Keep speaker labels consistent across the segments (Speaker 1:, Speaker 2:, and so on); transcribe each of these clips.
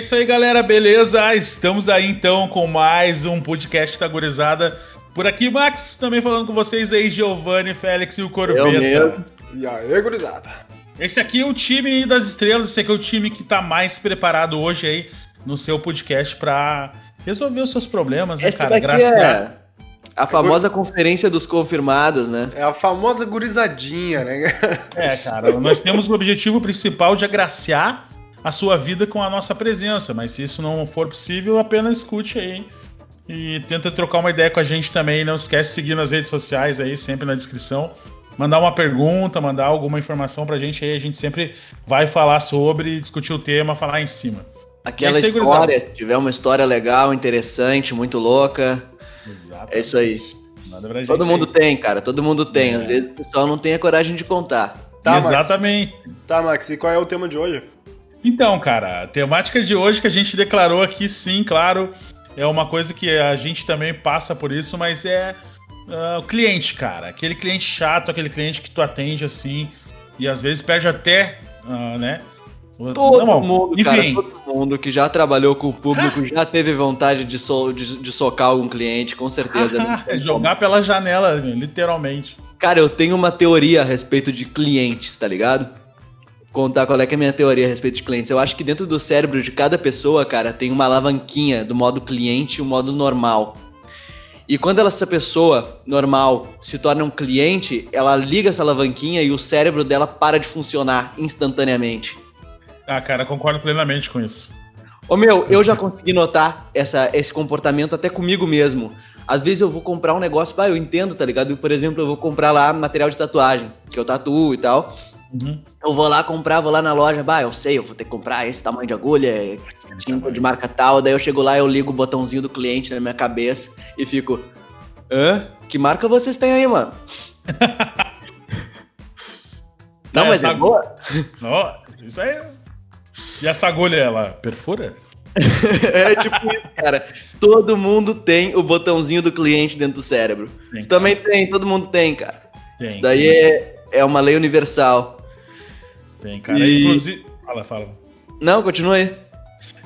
Speaker 1: isso aí, galera, beleza? Estamos aí então com mais um podcast da Gurizada. Por aqui, Max, também falando com vocês aí, Giovanni, Félix e o Corveta.
Speaker 2: Eu mesmo.
Speaker 3: E aí, gurizada?
Speaker 1: Esse aqui é o time das estrelas, esse aqui é o time que tá mais preparado hoje aí no seu podcast pra resolver os seus problemas, né,
Speaker 2: Esse
Speaker 1: cara?
Speaker 2: daqui
Speaker 1: Graças
Speaker 2: é a famosa conferência dos confirmados, né?
Speaker 3: É a famosa gurizadinha, né?
Speaker 1: É, cara, nós temos o objetivo principal de agraciar a sua vida com a nossa presença, mas se isso não for possível, apenas escute aí e tenta trocar uma ideia com a gente também. Não esquece de seguir nas redes sociais aí, sempre na descrição. Mandar uma pergunta, mandar alguma informação pra gente aí, a gente sempre vai falar sobre, discutir o tema, falar em cima.
Speaker 2: Aquela
Speaker 1: É
Speaker 2: história, se tiver uma história legal, interessante, muito louca,
Speaker 1: Exato.
Speaker 2: é isso aí.
Speaker 1: Manda pra gente
Speaker 2: Todo mundo
Speaker 1: aí.
Speaker 2: tem, cara, todo mundo tem.
Speaker 1: É.
Speaker 2: Às vezes o pessoal não tem a coragem de contar.
Speaker 3: Tá, Max.
Speaker 1: Exatamente.
Speaker 3: Tá, Max, e qual é o tema de hoje?
Speaker 1: Então, cara, a temática de hoje que a gente declarou aqui, sim, claro, é uma coisa que a gente também passa por isso, mas é ah, o cliente, cara. Aquele cliente chato, aquele cliente que tu atende assim, e às vezes perde até, ah, né?
Speaker 2: Todo
Speaker 1: Não,
Speaker 2: mundo,
Speaker 1: enfim,
Speaker 2: cara, todo mundo que já trabalhou com o público já teve vontade de, so- de- de socar algum cliente, com certeza. né?
Speaker 1: é jogar pela janela, literalmente.
Speaker 2: Cara, eu tenho uma teoria a respeito de clientes, tá ligado? Contar qual é, é a minha teoria a respeito de clientes. Eu acho que dentro do cérebro de cada pessoa, cara, tem uma alavanquinha do modo cliente e o modo normal. E quando ela, essa pessoa normal se torna um cliente, ela liga essa alavanquinha e o cérebro dela para de funcionar instantaneamente.
Speaker 1: Ah, cara, concordo plenamente com isso.
Speaker 2: Ô meu, eu já consegui notar essa, esse comportamento até comigo mesmo. Às vezes eu vou comprar um negócio, bah, eu entendo, tá ligado? Por exemplo, eu vou comprar lá material de tatuagem, que eu tatuo e tal.
Speaker 1: Uhum.
Speaker 2: Eu vou lá comprar, vou lá na loja, bah, eu sei, eu vou ter que comprar esse tamanho de agulha, tinta de marca tal. Daí eu chego lá, eu ligo o botãozinho do cliente na minha cabeça e fico. Hã? Que marca vocês têm aí, mano? Não,
Speaker 1: É,
Speaker 2: mas é
Speaker 1: sabe-
Speaker 2: boa?
Speaker 1: Ó, isso aí. E essa agulha, ela perfura?
Speaker 2: é tipo isso, cara. Todo mundo tem o botãozinho do cliente dentro do cérebro.
Speaker 1: Tem,
Speaker 2: Isso também tem, todo mundo tem, cara.
Speaker 1: Tem.
Speaker 2: Isso daí é, é uma lei universal.
Speaker 1: Tem, cara.
Speaker 2: E-
Speaker 1: Inclusive. Fala, fala.
Speaker 2: Não, continua aí.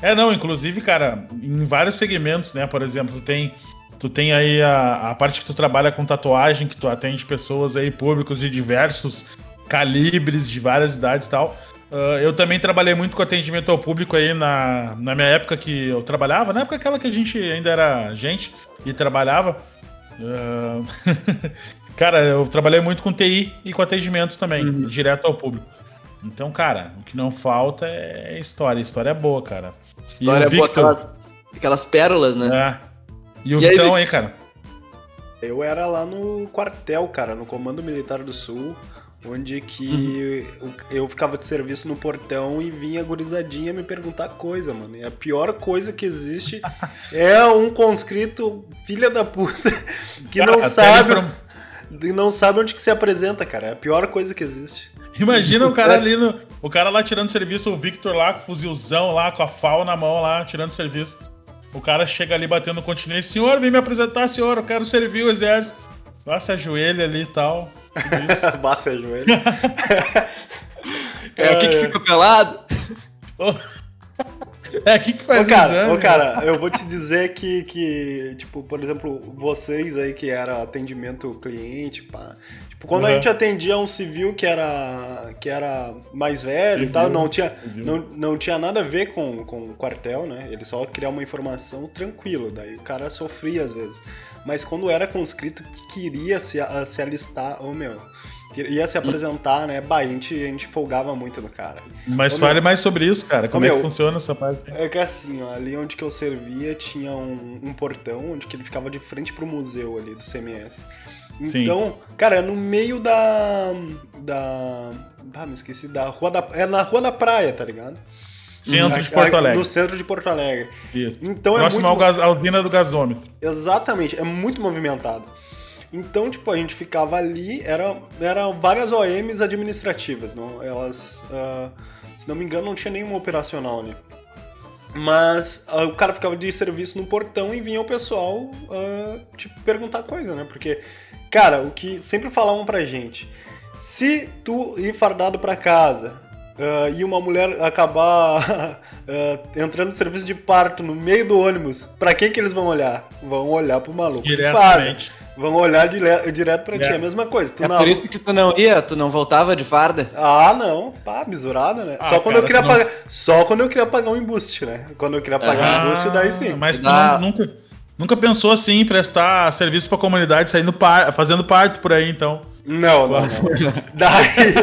Speaker 1: É, não, inclusive, cara, em vários segmentos, né? Por exemplo, tu tem, tu tem aí a, a parte que tu trabalha com tatuagem, que tu atende pessoas aí, públicos de diversos calibres, de várias idades e tal. Ah, eu também trabalhei muito com atendimento ao público aí na, na minha época que eu trabalhava, na época aquela que a gente ainda era gente e trabalhava. Ah, cara, eu trabalhei muito com TI e com atendimento também,
Speaker 2: Uhum.
Speaker 1: direto ao público. Então, cara, o que não falta é história. História é boa, cara.
Speaker 2: História
Speaker 1: e o
Speaker 2: boa,
Speaker 1: Victor,
Speaker 2: aquelas, aquelas pérolas, né?
Speaker 1: é. E o
Speaker 2: E aí,
Speaker 1: Vitão aí, cara.
Speaker 3: Eu era lá no quartel, cara, no Comando Militar do Sul, onde que eu, eu ficava de serviço no portão e vinha a gurizadinha me perguntar coisa, mano. E a pior coisa que existe é um conscrito filha da puta que não
Speaker 1: até
Speaker 3: sabe, não sabe onde que se apresenta, cara. É a pior coisa que existe.
Speaker 1: Imagina o cara ali no. O cara lá tirando serviço, o Victor lá com o fuzilzão lá, com a FAO na mão lá, tirando serviço. O cara chega ali batendo continência, senhor, vem me apresentar, senhor, eu quero servir o exército. Lá se ajoelha ali e tal.
Speaker 3: Basta joelho.
Speaker 2: É aqui que fica pelado.
Speaker 1: é aqui que
Speaker 3: Ô
Speaker 1: faz o
Speaker 3: cara,
Speaker 1: exame.
Speaker 3: ô, cara, eu vou te dizer que, que, tipo, por exemplo, vocês aí que era atendimento cliente, pá. Tipo, quando a
Speaker 1: Uhum.
Speaker 3: gente atendia um civil que era, que era mais velho
Speaker 1: Civil,
Speaker 3: e tal, não tinha,
Speaker 1: civil.
Speaker 3: não, não tinha nada a ver com, com o quartel, né? Ele só queria uma informação tranquilo, daí o cara sofria às vezes. Mas quando era conscrito que queria se, a- se alistar, ô meu, que ia se apresentar, né? Bah, a gente, a gente folgava muito no cara.
Speaker 1: Mas
Speaker 3: Ô,
Speaker 1: fale
Speaker 3: meu.
Speaker 1: mais sobre isso, cara. Como é que
Speaker 3: meu.
Speaker 1: funciona essa parte?
Speaker 3: É que assim, ó, ali onde que eu servia tinha um, um portão onde que ele ficava de frente pro museu ali do CMS.
Speaker 1: Sim.
Speaker 3: Então, cara, é no meio da. da. Ah, me esqueci, da rua da. É na rua da praia, tá ligado?
Speaker 1: Centro de
Speaker 3: Aqui-
Speaker 1: Porto
Speaker 3: No
Speaker 1: Alegre.
Speaker 3: centro de Porto Alegre.
Speaker 1: Isso.
Speaker 3: Então é
Speaker 1: Próximo
Speaker 3: muito-
Speaker 1: ao gás, à usina do gasômetro.
Speaker 3: Exatamente, é muito movimentado. Então, tipo, a gente ficava ali, era, eram várias OMs administrativas, não? Elas, ah, se não me engano, não tinha nenhuma operacional ali. Mas ah, o cara ficava de serviço no portão e vinha o pessoal, ah, tipo, perguntar coisa, né? Porque, cara, o que sempre falavam pra gente, se tu ir fardado pra casa uh, e uma mulher acabar uh, entrando no serviço de parto no meio do ônibus, pra quem que eles vão olhar? Vão olhar pro maluco
Speaker 1: Diretamente.
Speaker 3: Vão olhar dire direto pra é. ti, é a mesma coisa.
Speaker 2: Tu é por isso que tu não ia, tu não voltava de farda?
Speaker 3: Ah, não. Pá, misurada, né? Ah, só quando cara, eu queria pagar. Não... Só quando eu queria pagar um embuste, né? Quando eu queria pagar ah, um embuste, daí sim.
Speaker 1: Mas tu não, nunca, nunca pensou assim em prestar serviço pra comunidade, saindo par, fazendo parto por aí, então.
Speaker 3: Não, não, não. Daí.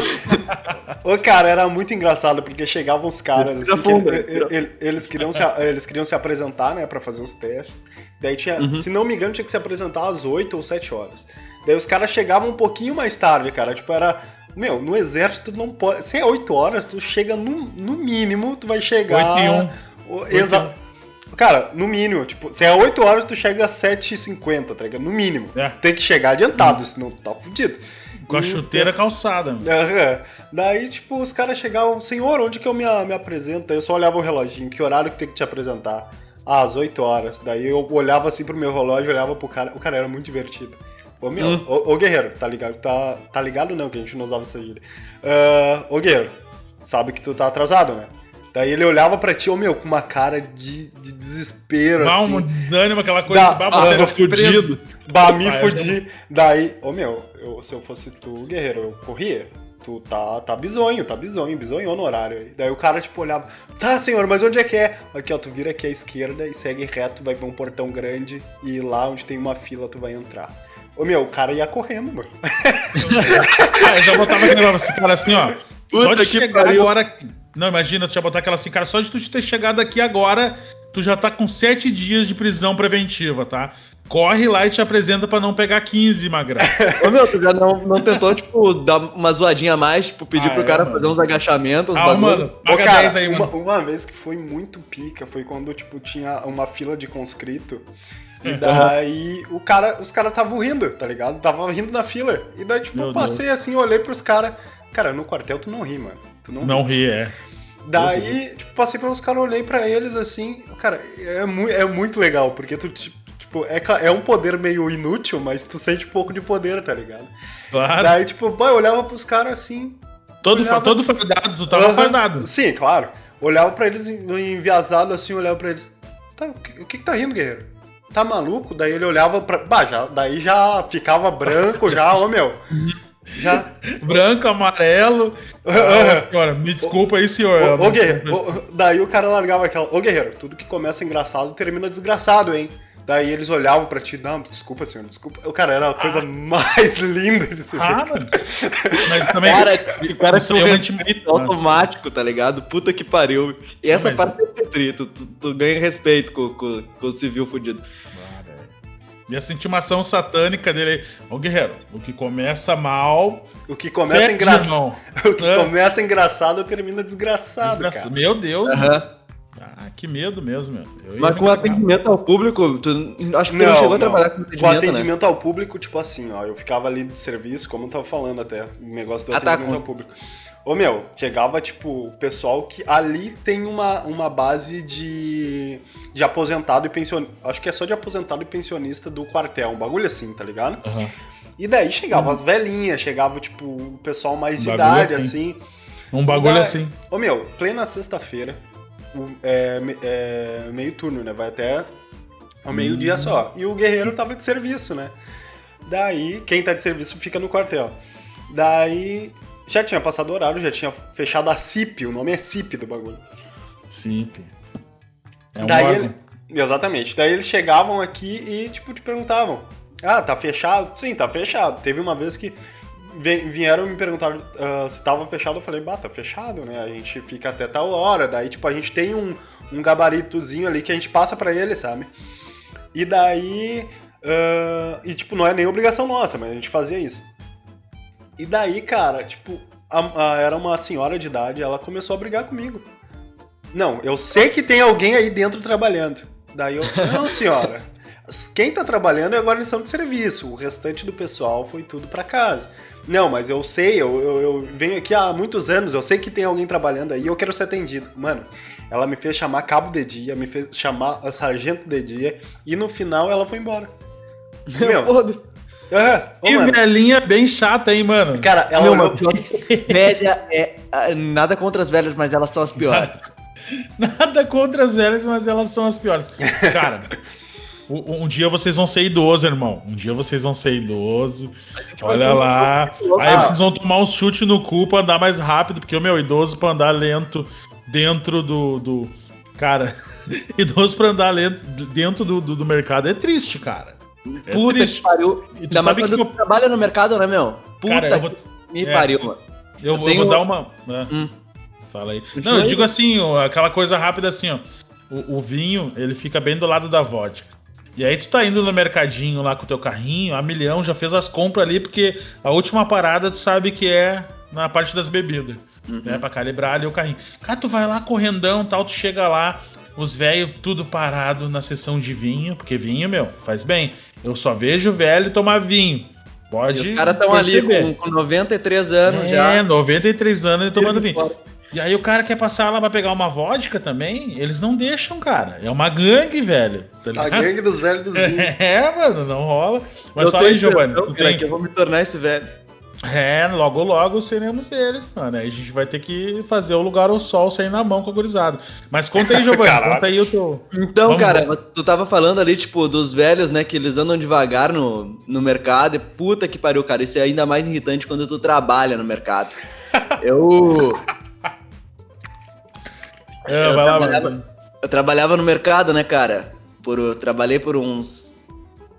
Speaker 3: Ô, cara, era muito engraçado, porque chegavam os caras. Assim, eles, eles, queriam se, eles queriam se apresentar, né, pra fazer os testes. Daí tinha, uhum. se não me engano, tinha que se apresentar às 8 ou 7 horas. Daí os caras chegavam um pouquinho mais tarde, cara. Tipo, era. Meu, no exército tu não pode. Se é 8 horas, tu chega no, no mínimo, tu vai chegar. 8 e 1. Exato. Cara, no mínimo, tipo, se é 8 horas, tu chega às 7h50, tá ligado? No mínimo. É. Tem que chegar adiantado, uhum. senão tu tá fudido.
Speaker 1: Com a chuteira e, calçada.
Speaker 3: É, Daí, tipo, os caras chegavam, senhor, onde que eu me, me apresento? Eu só olhava o reloginho, que horário que tem que te apresentar? Ah, às 8 horas. Daí eu olhava assim pro meu relógio, olhava pro cara. O cara era muito divertido. Ô, meu, hum. ô, ô, guerreiro, tá ligado? Tá, tá ligado não, que a gente não usava essa gíria. Uh, ô, guerreiro, sabe que tu tá atrasado, né? Daí ele olhava pra ti, ô meu, com uma cara de, de desespero.
Speaker 1: Mal, assim. um desânimo, aquela coisa da, de baba, ah, fudido.
Speaker 3: Bah, me fudi. Daí, ô meu, eu, se eu fosse tu, guerreiro, eu corria. Tu tá, tá bizonho, tá bizonho, bizonhou no horário aí. Daí o cara, tipo, olhava, tá, senhor, mas onde é que é? Aqui, ó, tu vira aqui à esquerda e segue reto, vai ver um portão grande e lá onde tem uma fila tu vai entrar. Ô meu, o cara ia correndo, mano.
Speaker 1: ah, eu já botava aquele assim, cara, assim, ó. Puta só de chegar pariu. agora. Não, imagina, tu já botar aquela assim, cara, só de tu ter chegado aqui agora, tu já tá com sete dias de prisão preventiva, tá? corre lá e te apresenta para não pegar 15, magrão.
Speaker 2: Ô meu, tu já não, não tentou, tipo, dar uma zoadinha a mais, tipo, pedir ah, pro é, cara mano. fazer uns agachamentos,
Speaker 3: ah, mano, paga Ô, cara, 10 aí, uma, mano. Uma vez que foi muito pica, foi quando, tipo, tinha uma fila de conscrito. E daí o cara, os caras estavam rindo, tá ligado? Tava rindo na fila. E daí, tipo, meu eu passei Deus. assim, olhei pros caras. Cara, no quartel tu não ri, mano. Tu
Speaker 1: não, não ri, é.
Speaker 3: Daí, tipo, passei pelos caras, olhei pra eles assim. Cara, é, mu é muito legal, porque tu, tipo, é, é um poder meio inútil, mas tu sente pouco de poder, tá ligado? Claro. Daí, tipo, pô, eu olhava pros caras assim.
Speaker 1: Todo, olhava... todo fardado, tu tava uhum. fardado.
Speaker 3: Sim, claro. Olhava pra eles enviesado assim, olhava pra eles. Tá, o que, o que, que tá rindo, guerreiro? Tá maluco? Daí ele olhava pra. Bah, já, daí já ficava branco, já, ô meu.
Speaker 1: Já. Branco, amarelo. Nossa, senhora, me desculpa aí, senhor.
Speaker 3: Ô, ô guerreiro, ô, daí o cara largava aquela. Ô, guerreiro, tudo que começa engraçado termina desgraçado, hein? Daí eles olhavam pra ti, não, desculpa, senhor, desculpa. O cara era a coisa ah. mais linda de se ah, ver.
Speaker 2: Mas também. Cara, o cara é um respeito automático, tá ligado? Puta que pariu. E essa mas... parte é trito, tu, tu, ganha respeito com, com, com o civil fudido.
Speaker 1: E essa intimação satânica dele. Ô guerreiro, o que começa mal.
Speaker 3: O que começa engraçado. O que é. começa engraçado termina desgraçado. Desgraça... cara.
Speaker 1: Meu Deus, uhum. mano. Ah, que medo mesmo, meu.
Speaker 2: Mas com atendimento ao público, tu, acho que tu não, não chegou não. a trabalhar com atendimento,
Speaker 3: Com atendimento né? ao público, tipo assim, ó, eu ficava ali de serviço, como eu tava falando até, o negócio do ah, tá, atendimento tá, ao público. Ô meu, chegava, tipo, o pessoal que ali tem uma, uma base de, de aposentado e pensionista. Acho que é só de aposentado e pensionista do quartel, um bagulho assim, tá ligado? Uhum. E daí chegava uhum. as velhinhas, chegava, tipo, o pessoal mais um de idade, assim.
Speaker 1: Um bagulho daí, assim.
Speaker 3: Ô meu, plena sexta-feira, é, é, meio turno, né? Vai até ao meio-dia hum. só. E o guerreiro tava de serviço, né? Daí, quem tá de serviço fica no quartel. Daí, já tinha passado o horário, já tinha fechado a CIP, o nome é CIP do bagulho.
Speaker 1: CIP.
Speaker 3: É um Daí ele, exatamente. Daí eles chegavam aqui e, tipo, te perguntavam: Ah, tá fechado? Sim, tá fechado. Teve uma vez que vieram me perguntar uh, se tava fechado, eu falei, bah, tá fechado, né? A gente fica até tal hora, daí, tipo, a gente tem um, um gabaritozinho ali que a gente passa para ele, sabe? E daí. Uh, e, tipo, não é nem obrigação nossa, mas a gente fazia isso. E daí, cara, tipo, a, a, era uma senhora de idade, ela começou a brigar comigo. Não, eu sei que tem alguém aí dentro trabalhando. Daí eu, não, senhora. Quem tá trabalhando é a guarnição de serviço. O restante do pessoal foi tudo para casa. Não, mas eu sei, eu, eu, eu, venho aqui há muitos anos, eu sei que tem alguém trabalhando aí, eu quero ser atendido. Mano, ela me fez chamar cabo de dia, me fez chamar sargento de dia, e no final ela foi embora.
Speaker 1: Meu. Uhum. Ô, velhinha bem chata, hein, mano?
Speaker 3: Cara, ela
Speaker 2: Meu, olhou... velha é nada contra as velhas, mas elas são as piores.
Speaker 1: Nada contra as velhas, mas elas são as piores. Cara, um, um dia vocês vão ser idoso, irmão. Um dia vocês vão ser idoso. Olha lá. Aí vocês vão tomar um chute no cu pra andar mais rápido, porque o meu idoso pra andar lento dentro do. do... Cara, idoso pra andar lento dentro do, do, do mercado é triste, cara.
Speaker 2: É Puta triste. que pariu. E tu sabe que eu... trabalha no mercado, né, meu? Puta cara, vou... me é, pariu, mano.
Speaker 1: Eu, eu, tenho... eu vou dar uma. Né? Hum. Fala aí. Não, eu digo assim, aquela coisa rápida assim, ó. O, o, vinho, ele fica bem do lado da vodka. E aí tu tá indo no mercadinho lá com o teu carrinho, a milhão, já fez as compras ali, porque a última parada tu sabe que é na parte das bebidas. Uhum. Né, pra calibrar ali o carrinho. Cara, tu vai lá correndão tal, tu chega lá, os velhos tudo parado na sessão de vinho, porque vinho, meu, faz bem. Eu só vejo velho tomar vinho. Pode.
Speaker 2: E os caras estão ali com, com 93 anos é, já. É,
Speaker 1: 93 anos e tomando vinho. Fora. E aí o cara quer passar lá pra pegar uma vodka também, eles não deixam, cara. É uma gangue, velho.
Speaker 3: Tá a gangue dos velhos dos vinhos.
Speaker 1: É, mano, não rola. Mas fala aí, Giovanni.
Speaker 2: Eu, tem... que eu vou me tornar esse velho.
Speaker 1: É, logo logo seremos eles, mano. Aí a gente vai ter que fazer o lugar ao sol sair na mão com a gurizada. Mas conta aí, Giovanni, conta aí o teu.
Speaker 2: Então, Vamos cara, ver. tu tava falando ali, tipo, dos velhos, né, que eles andam devagar no, no mercado. E puta que pariu, cara. Isso é ainda mais irritante quando tu trabalha no mercado. Eu. É, eu, trabalhava, eu trabalhava no mercado, né, cara? Por, eu trabalhei por uns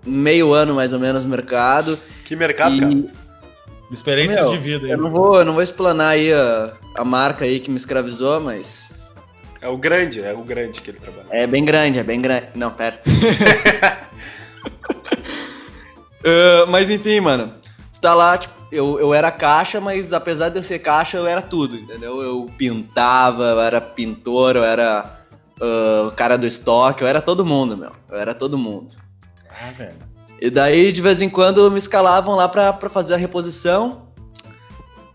Speaker 2: meio ano mais ou menos no mercado.
Speaker 3: Que mercado, e... cara?
Speaker 1: Experiências Meu, de vida.
Speaker 2: Aí. Eu não vou, eu não vou explanar aí a, a marca aí que me escravizou, mas.
Speaker 3: É o grande, é o grande que ele trabalha.
Speaker 2: É bem grande, é bem grande. Não, pera. uh, mas enfim, mano. Você tá lá, tipo, eu, eu era caixa, mas apesar de eu ser caixa, eu era tudo, entendeu? Eu pintava, eu era pintor, eu era uh, cara do estoque, eu era todo mundo, meu. Eu era todo mundo. Ah, velho. E daí, de vez em quando, me escalavam lá pra, pra fazer a reposição.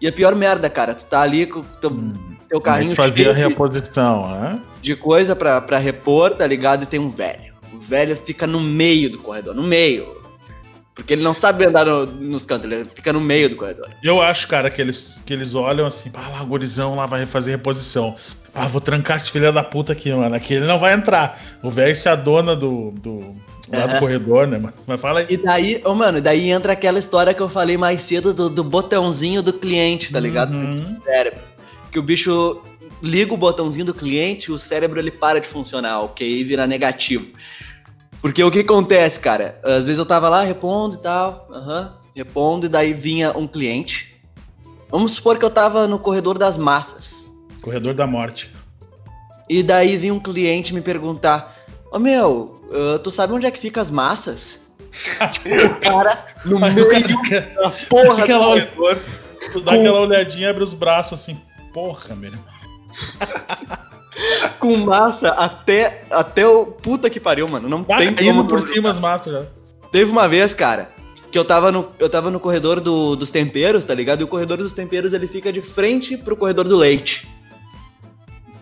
Speaker 2: E a pior merda, cara, tu tá ali com teu, teu carrinho
Speaker 1: fazia a reposição, né?
Speaker 2: De coisa pra, pra repor, tá ligado? E tem um velho. O velho fica no meio do corredor, no meio. Porque ele não sabe andar no, nos cantos, ele fica no meio do corredor.
Speaker 1: Eu acho, cara, que eles, que eles olham assim, ah lá, o gurizão lá vai fazer reposição. Ah, vou trancar esse filho da puta aqui, mano. Aqui ele não vai entrar. O velho se é a dona do, do, lá do corredor, né, mano? Mas fala aí.
Speaker 2: E daí, oh, mano, daí entra aquela história que eu falei mais cedo do, do botãozinho do cliente, tá ligado? Uhum. cérebro. Que o bicho liga o botãozinho do cliente, o cérebro ele para de funcionar, o QI vira negativo. Porque o que acontece, cara? Às vezes eu tava lá, repondo e tal, uhum, repondo, e daí vinha um cliente. Vamos supor que eu tava no corredor das massas.
Speaker 1: Corredor da morte.
Speaker 2: E daí vinha um cliente me perguntar: Ô oh, meu, uh, tu sabe onde é que fica as massas? tipo, o cara no meio
Speaker 1: da porra do corredor. Tu dá com... aquela olhadinha, abre os braços assim, porra, meu irmão.
Speaker 2: com massa até, até o. Puta que pariu, mano. Não tem
Speaker 1: como. por cima as massas já.
Speaker 2: Teve uma vez, cara, que eu tava no, eu tava no corredor do, dos temperos, tá ligado? E o corredor dos temperos ele fica de frente pro corredor do leite.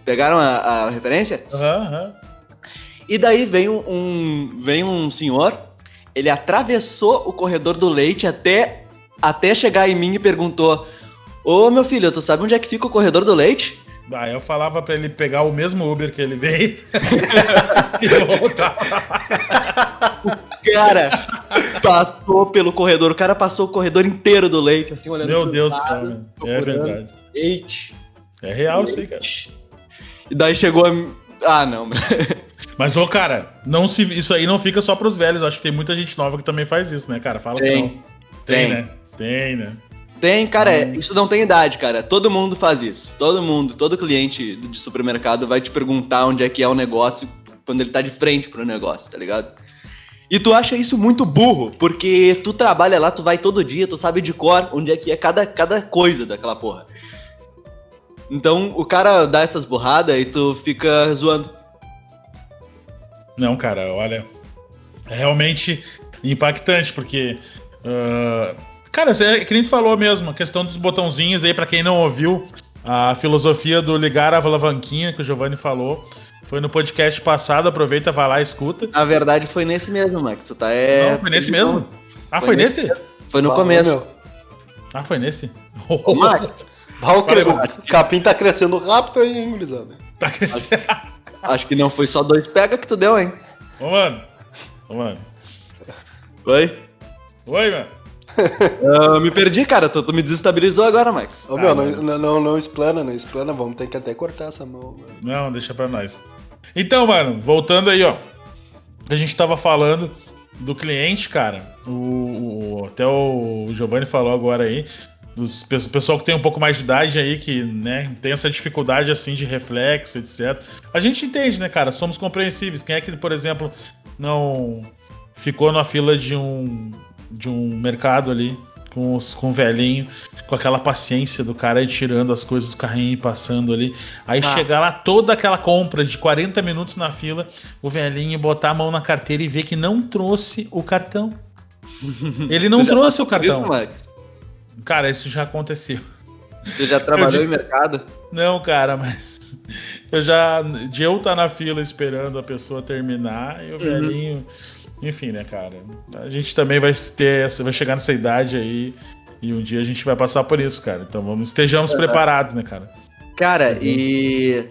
Speaker 2: Pegaram a, a referência?
Speaker 1: Aham, uhum, uhum.
Speaker 2: E daí vem um, um, vem um senhor, ele atravessou o corredor do leite até, até chegar em mim e perguntou: Ô meu filho, tu sabe onde é que fica o corredor do leite?
Speaker 1: Ah, eu falava pra ele pegar o mesmo Uber que ele veio e voltar.
Speaker 2: O cara passou pelo corredor, o cara passou o corredor inteiro do leite, assim, olhando
Speaker 1: Meu Deus do céu, é verdade.
Speaker 2: Leite.
Speaker 1: É real isso aí, cara.
Speaker 2: E daí chegou a. Ah, não.
Speaker 1: Mas, ô, cara, não se, isso aí não fica só pros velhos. Acho que tem muita gente nova que também faz isso, né, cara? Fala tem. que não. Tem, tem, né? Tem, né?
Speaker 2: Tem, cara, hum. isso não tem idade, cara. Todo mundo faz isso. Todo mundo, todo cliente de supermercado vai te perguntar onde é que é o negócio quando ele tá de frente pro negócio, tá ligado? E tu acha isso muito burro, porque tu trabalha lá, tu vai todo dia, tu sabe de cor onde é que é cada, cada coisa daquela porra. Então o cara dá essas burradas e tu fica zoando.
Speaker 1: Não, cara, olha. É realmente impactante, porque. Uh, cara, é que nem tu falou mesmo, a questão dos botãozinhos aí, para quem não ouviu, a filosofia do ligar a alavanquinha que o Giovanni falou. Foi no podcast passado, aproveita, vai lá e escuta.
Speaker 2: Na verdade, foi nesse mesmo, Max. Tu tá é.
Speaker 1: Não, foi nesse mesmo? Ah, foi, foi nesse?
Speaker 2: Foi no começo.
Speaker 1: Ah, foi nesse?
Speaker 2: Ô, Max,
Speaker 3: o, capim tá crescendo rápido aí, hein, gurizada?
Speaker 1: Tá crescendo.
Speaker 2: Acho que não foi só dois pega que tu deu, hein?
Speaker 1: Ô, mano. Ô, mano.
Speaker 2: Oi?
Speaker 1: Oi, mano.
Speaker 2: Eu me perdi, cara. Tu, tu me desestabilizou agora, Max.
Speaker 3: Ô, meu,
Speaker 1: Ah,
Speaker 3: não,
Speaker 1: mano.
Speaker 3: não, não, não explana, não explana, vamos ter que até cortar essa mão. mano.
Speaker 1: Não, deixa pra nós. Então, mano, voltando aí, ó. A gente tava falando do cliente, cara. O, o- até o Giovanni falou agora aí. Dos pe- pessoal que tem um pouco mais de idade aí, que né, tem essa dificuldade assim de reflexo, etc. A gente entende, né, cara? Somos compreensíveis. Quem é que, por exemplo, não ficou na fila de um, de um mercado ali com, os, com o velhinho, com aquela paciência do cara aí tirando as coisas do carrinho e passando ali. Aí
Speaker 2: Ah.
Speaker 1: chegar lá toda aquela compra de 40 minutos na fila, o velhinho botar a mão na carteira e ver que não trouxe o cartão. Ele não trouxe o
Speaker 2: isso,
Speaker 1: cartão.
Speaker 2: Max?
Speaker 1: Cara, isso já aconteceu.
Speaker 2: Tu já trabalhou
Speaker 1: digo-
Speaker 2: em mercado?
Speaker 1: Não, cara, mas eu já. De eu estar na fila esperando a pessoa terminar e o velhinho. Enfim, né, cara? A gente também vai ter essa, vai chegar nessa idade aí e um dia a gente vai passar por isso, cara. Então vamos estejamos preparados, né, cara?
Speaker 2: Cara, e.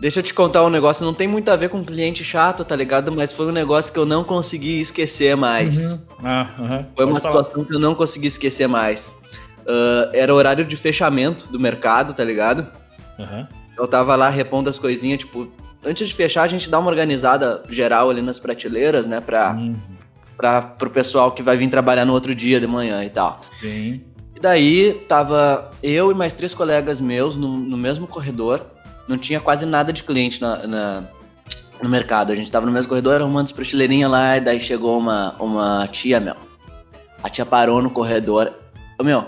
Speaker 2: Deixa eu te contar um negócio, não tem muito a ver com cliente chato, tá ligado? Mas foi um negócio que eu não consegui esquecer mais.
Speaker 1: Uhum. Ah, aham.
Speaker 2: Foi uma
Speaker 1: Pode falar.
Speaker 2: situação que eu não consegui esquecer mais. Ah, era horário de fechamento do mercado, tá ligado?
Speaker 1: Aham.
Speaker 2: Eu tava lá repondo as coisinhas, tipo, antes de fechar a gente dá uma organizada geral ali nas prateleiras, né? Pra,
Speaker 1: Uhum.
Speaker 2: pra, pro pessoal que vai vir trabalhar no outro dia de manhã e tal.
Speaker 1: Sim.
Speaker 2: E daí tava eu e mais três colegas meus no, no mesmo corredor. Não tinha quase nada de cliente na, na- no mercado. A gente tava no mesmo corredor arrumando as prateleirinhas lá. E daí chegou uma, uma tia, meu. A tia parou no corredor. Ô, meu.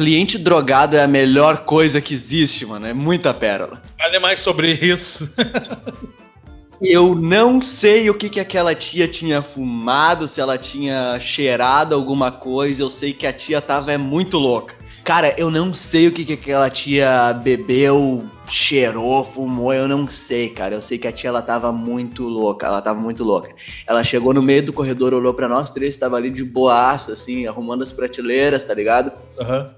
Speaker 2: Cliente drogado é a melhor coisa que existe, mano. É muita pérola.
Speaker 1: Fale mais sobre isso.
Speaker 2: Eu não sei o que, que aquela tia tinha fumado, se ela tinha cheirado alguma coisa. Eu sei que a tia tava é muito louca. Cara, eu não sei o que, que aquela tia bebeu, cheirou, fumou, eu não sei, cara. Eu sei que a tia ela tava muito louca, ela tava muito louca. Ela chegou no meio do corredor, olhou pra nós três, tava ali de boaço, assim, arrumando as prateleiras, tá ligado?
Speaker 1: Aham.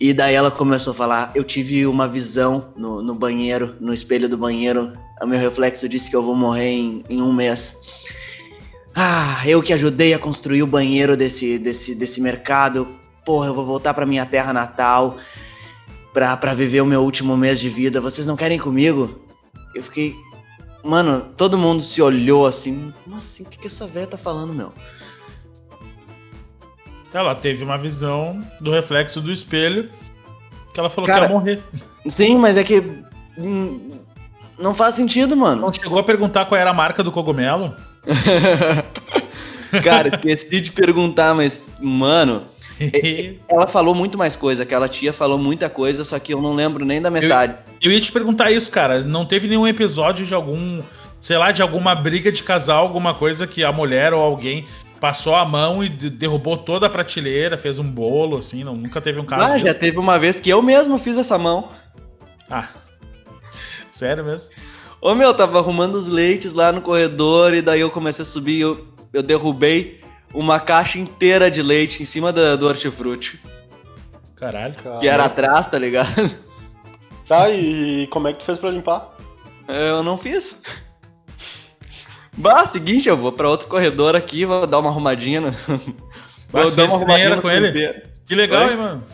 Speaker 2: E daí ela começou a falar: Eu tive uma visão no, no banheiro, no espelho do banheiro. O meu reflexo disse que eu vou morrer em, em um mês. Ah, eu que ajudei a construir o banheiro desse, desse, desse mercado. Porra, eu vou voltar pra minha terra natal pra, pra viver o meu último mês de vida. Vocês não querem comigo? Eu fiquei. Mano, todo mundo se olhou assim. Nossa, o que, que essa velha tá falando, meu?
Speaker 1: Ela teve uma visão do reflexo do espelho que ela falou
Speaker 2: Cara,
Speaker 1: que ia morrer.
Speaker 2: Sim, mas é que. hum, Não faz sentido, mano.
Speaker 1: Não chegou a perguntar qual era a marca do cogumelo?
Speaker 2: Cara, esqueci de perguntar, mas, mano, ela falou muito mais coisa. Aquela tia falou muita coisa, só que eu não lembro nem da metade.
Speaker 1: Eu ia te perguntar isso, cara. Não teve nenhum episódio de algum, sei lá, de alguma briga de casal, alguma coisa que a mulher ou alguém passou a mão e de- derrubou toda a prateleira, fez um bolo, assim, não, nunca teve um caso.
Speaker 2: Ah, já teve uma vez que eu mesmo fiz essa mão.
Speaker 1: Ah, sério mesmo?
Speaker 2: Ô meu, tava arrumando os leites lá no corredor e daí eu comecei a subir e eu, eu derrubei uma caixa inteira de leite em cima da- do hortifruti.
Speaker 1: Caralho.
Speaker 3: Cara.
Speaker 2: Que era atrás, tá ligado?
Speaker 3: Tá, e como é que tu fez pra limpar?
Speaker 2: Eu não fiz. Bah, seguinte, eu vou pra outro corredor aqui, vou dar uma arrumadinha. No...
Speaker 1: Mas
Speaker 2: Vou dar
Speaker 1: nem era com ele?
Speaker 2: tempero.
Speaker 1: Que legal,
Speaker 2: Oi?
Speaker 1: hein, mano?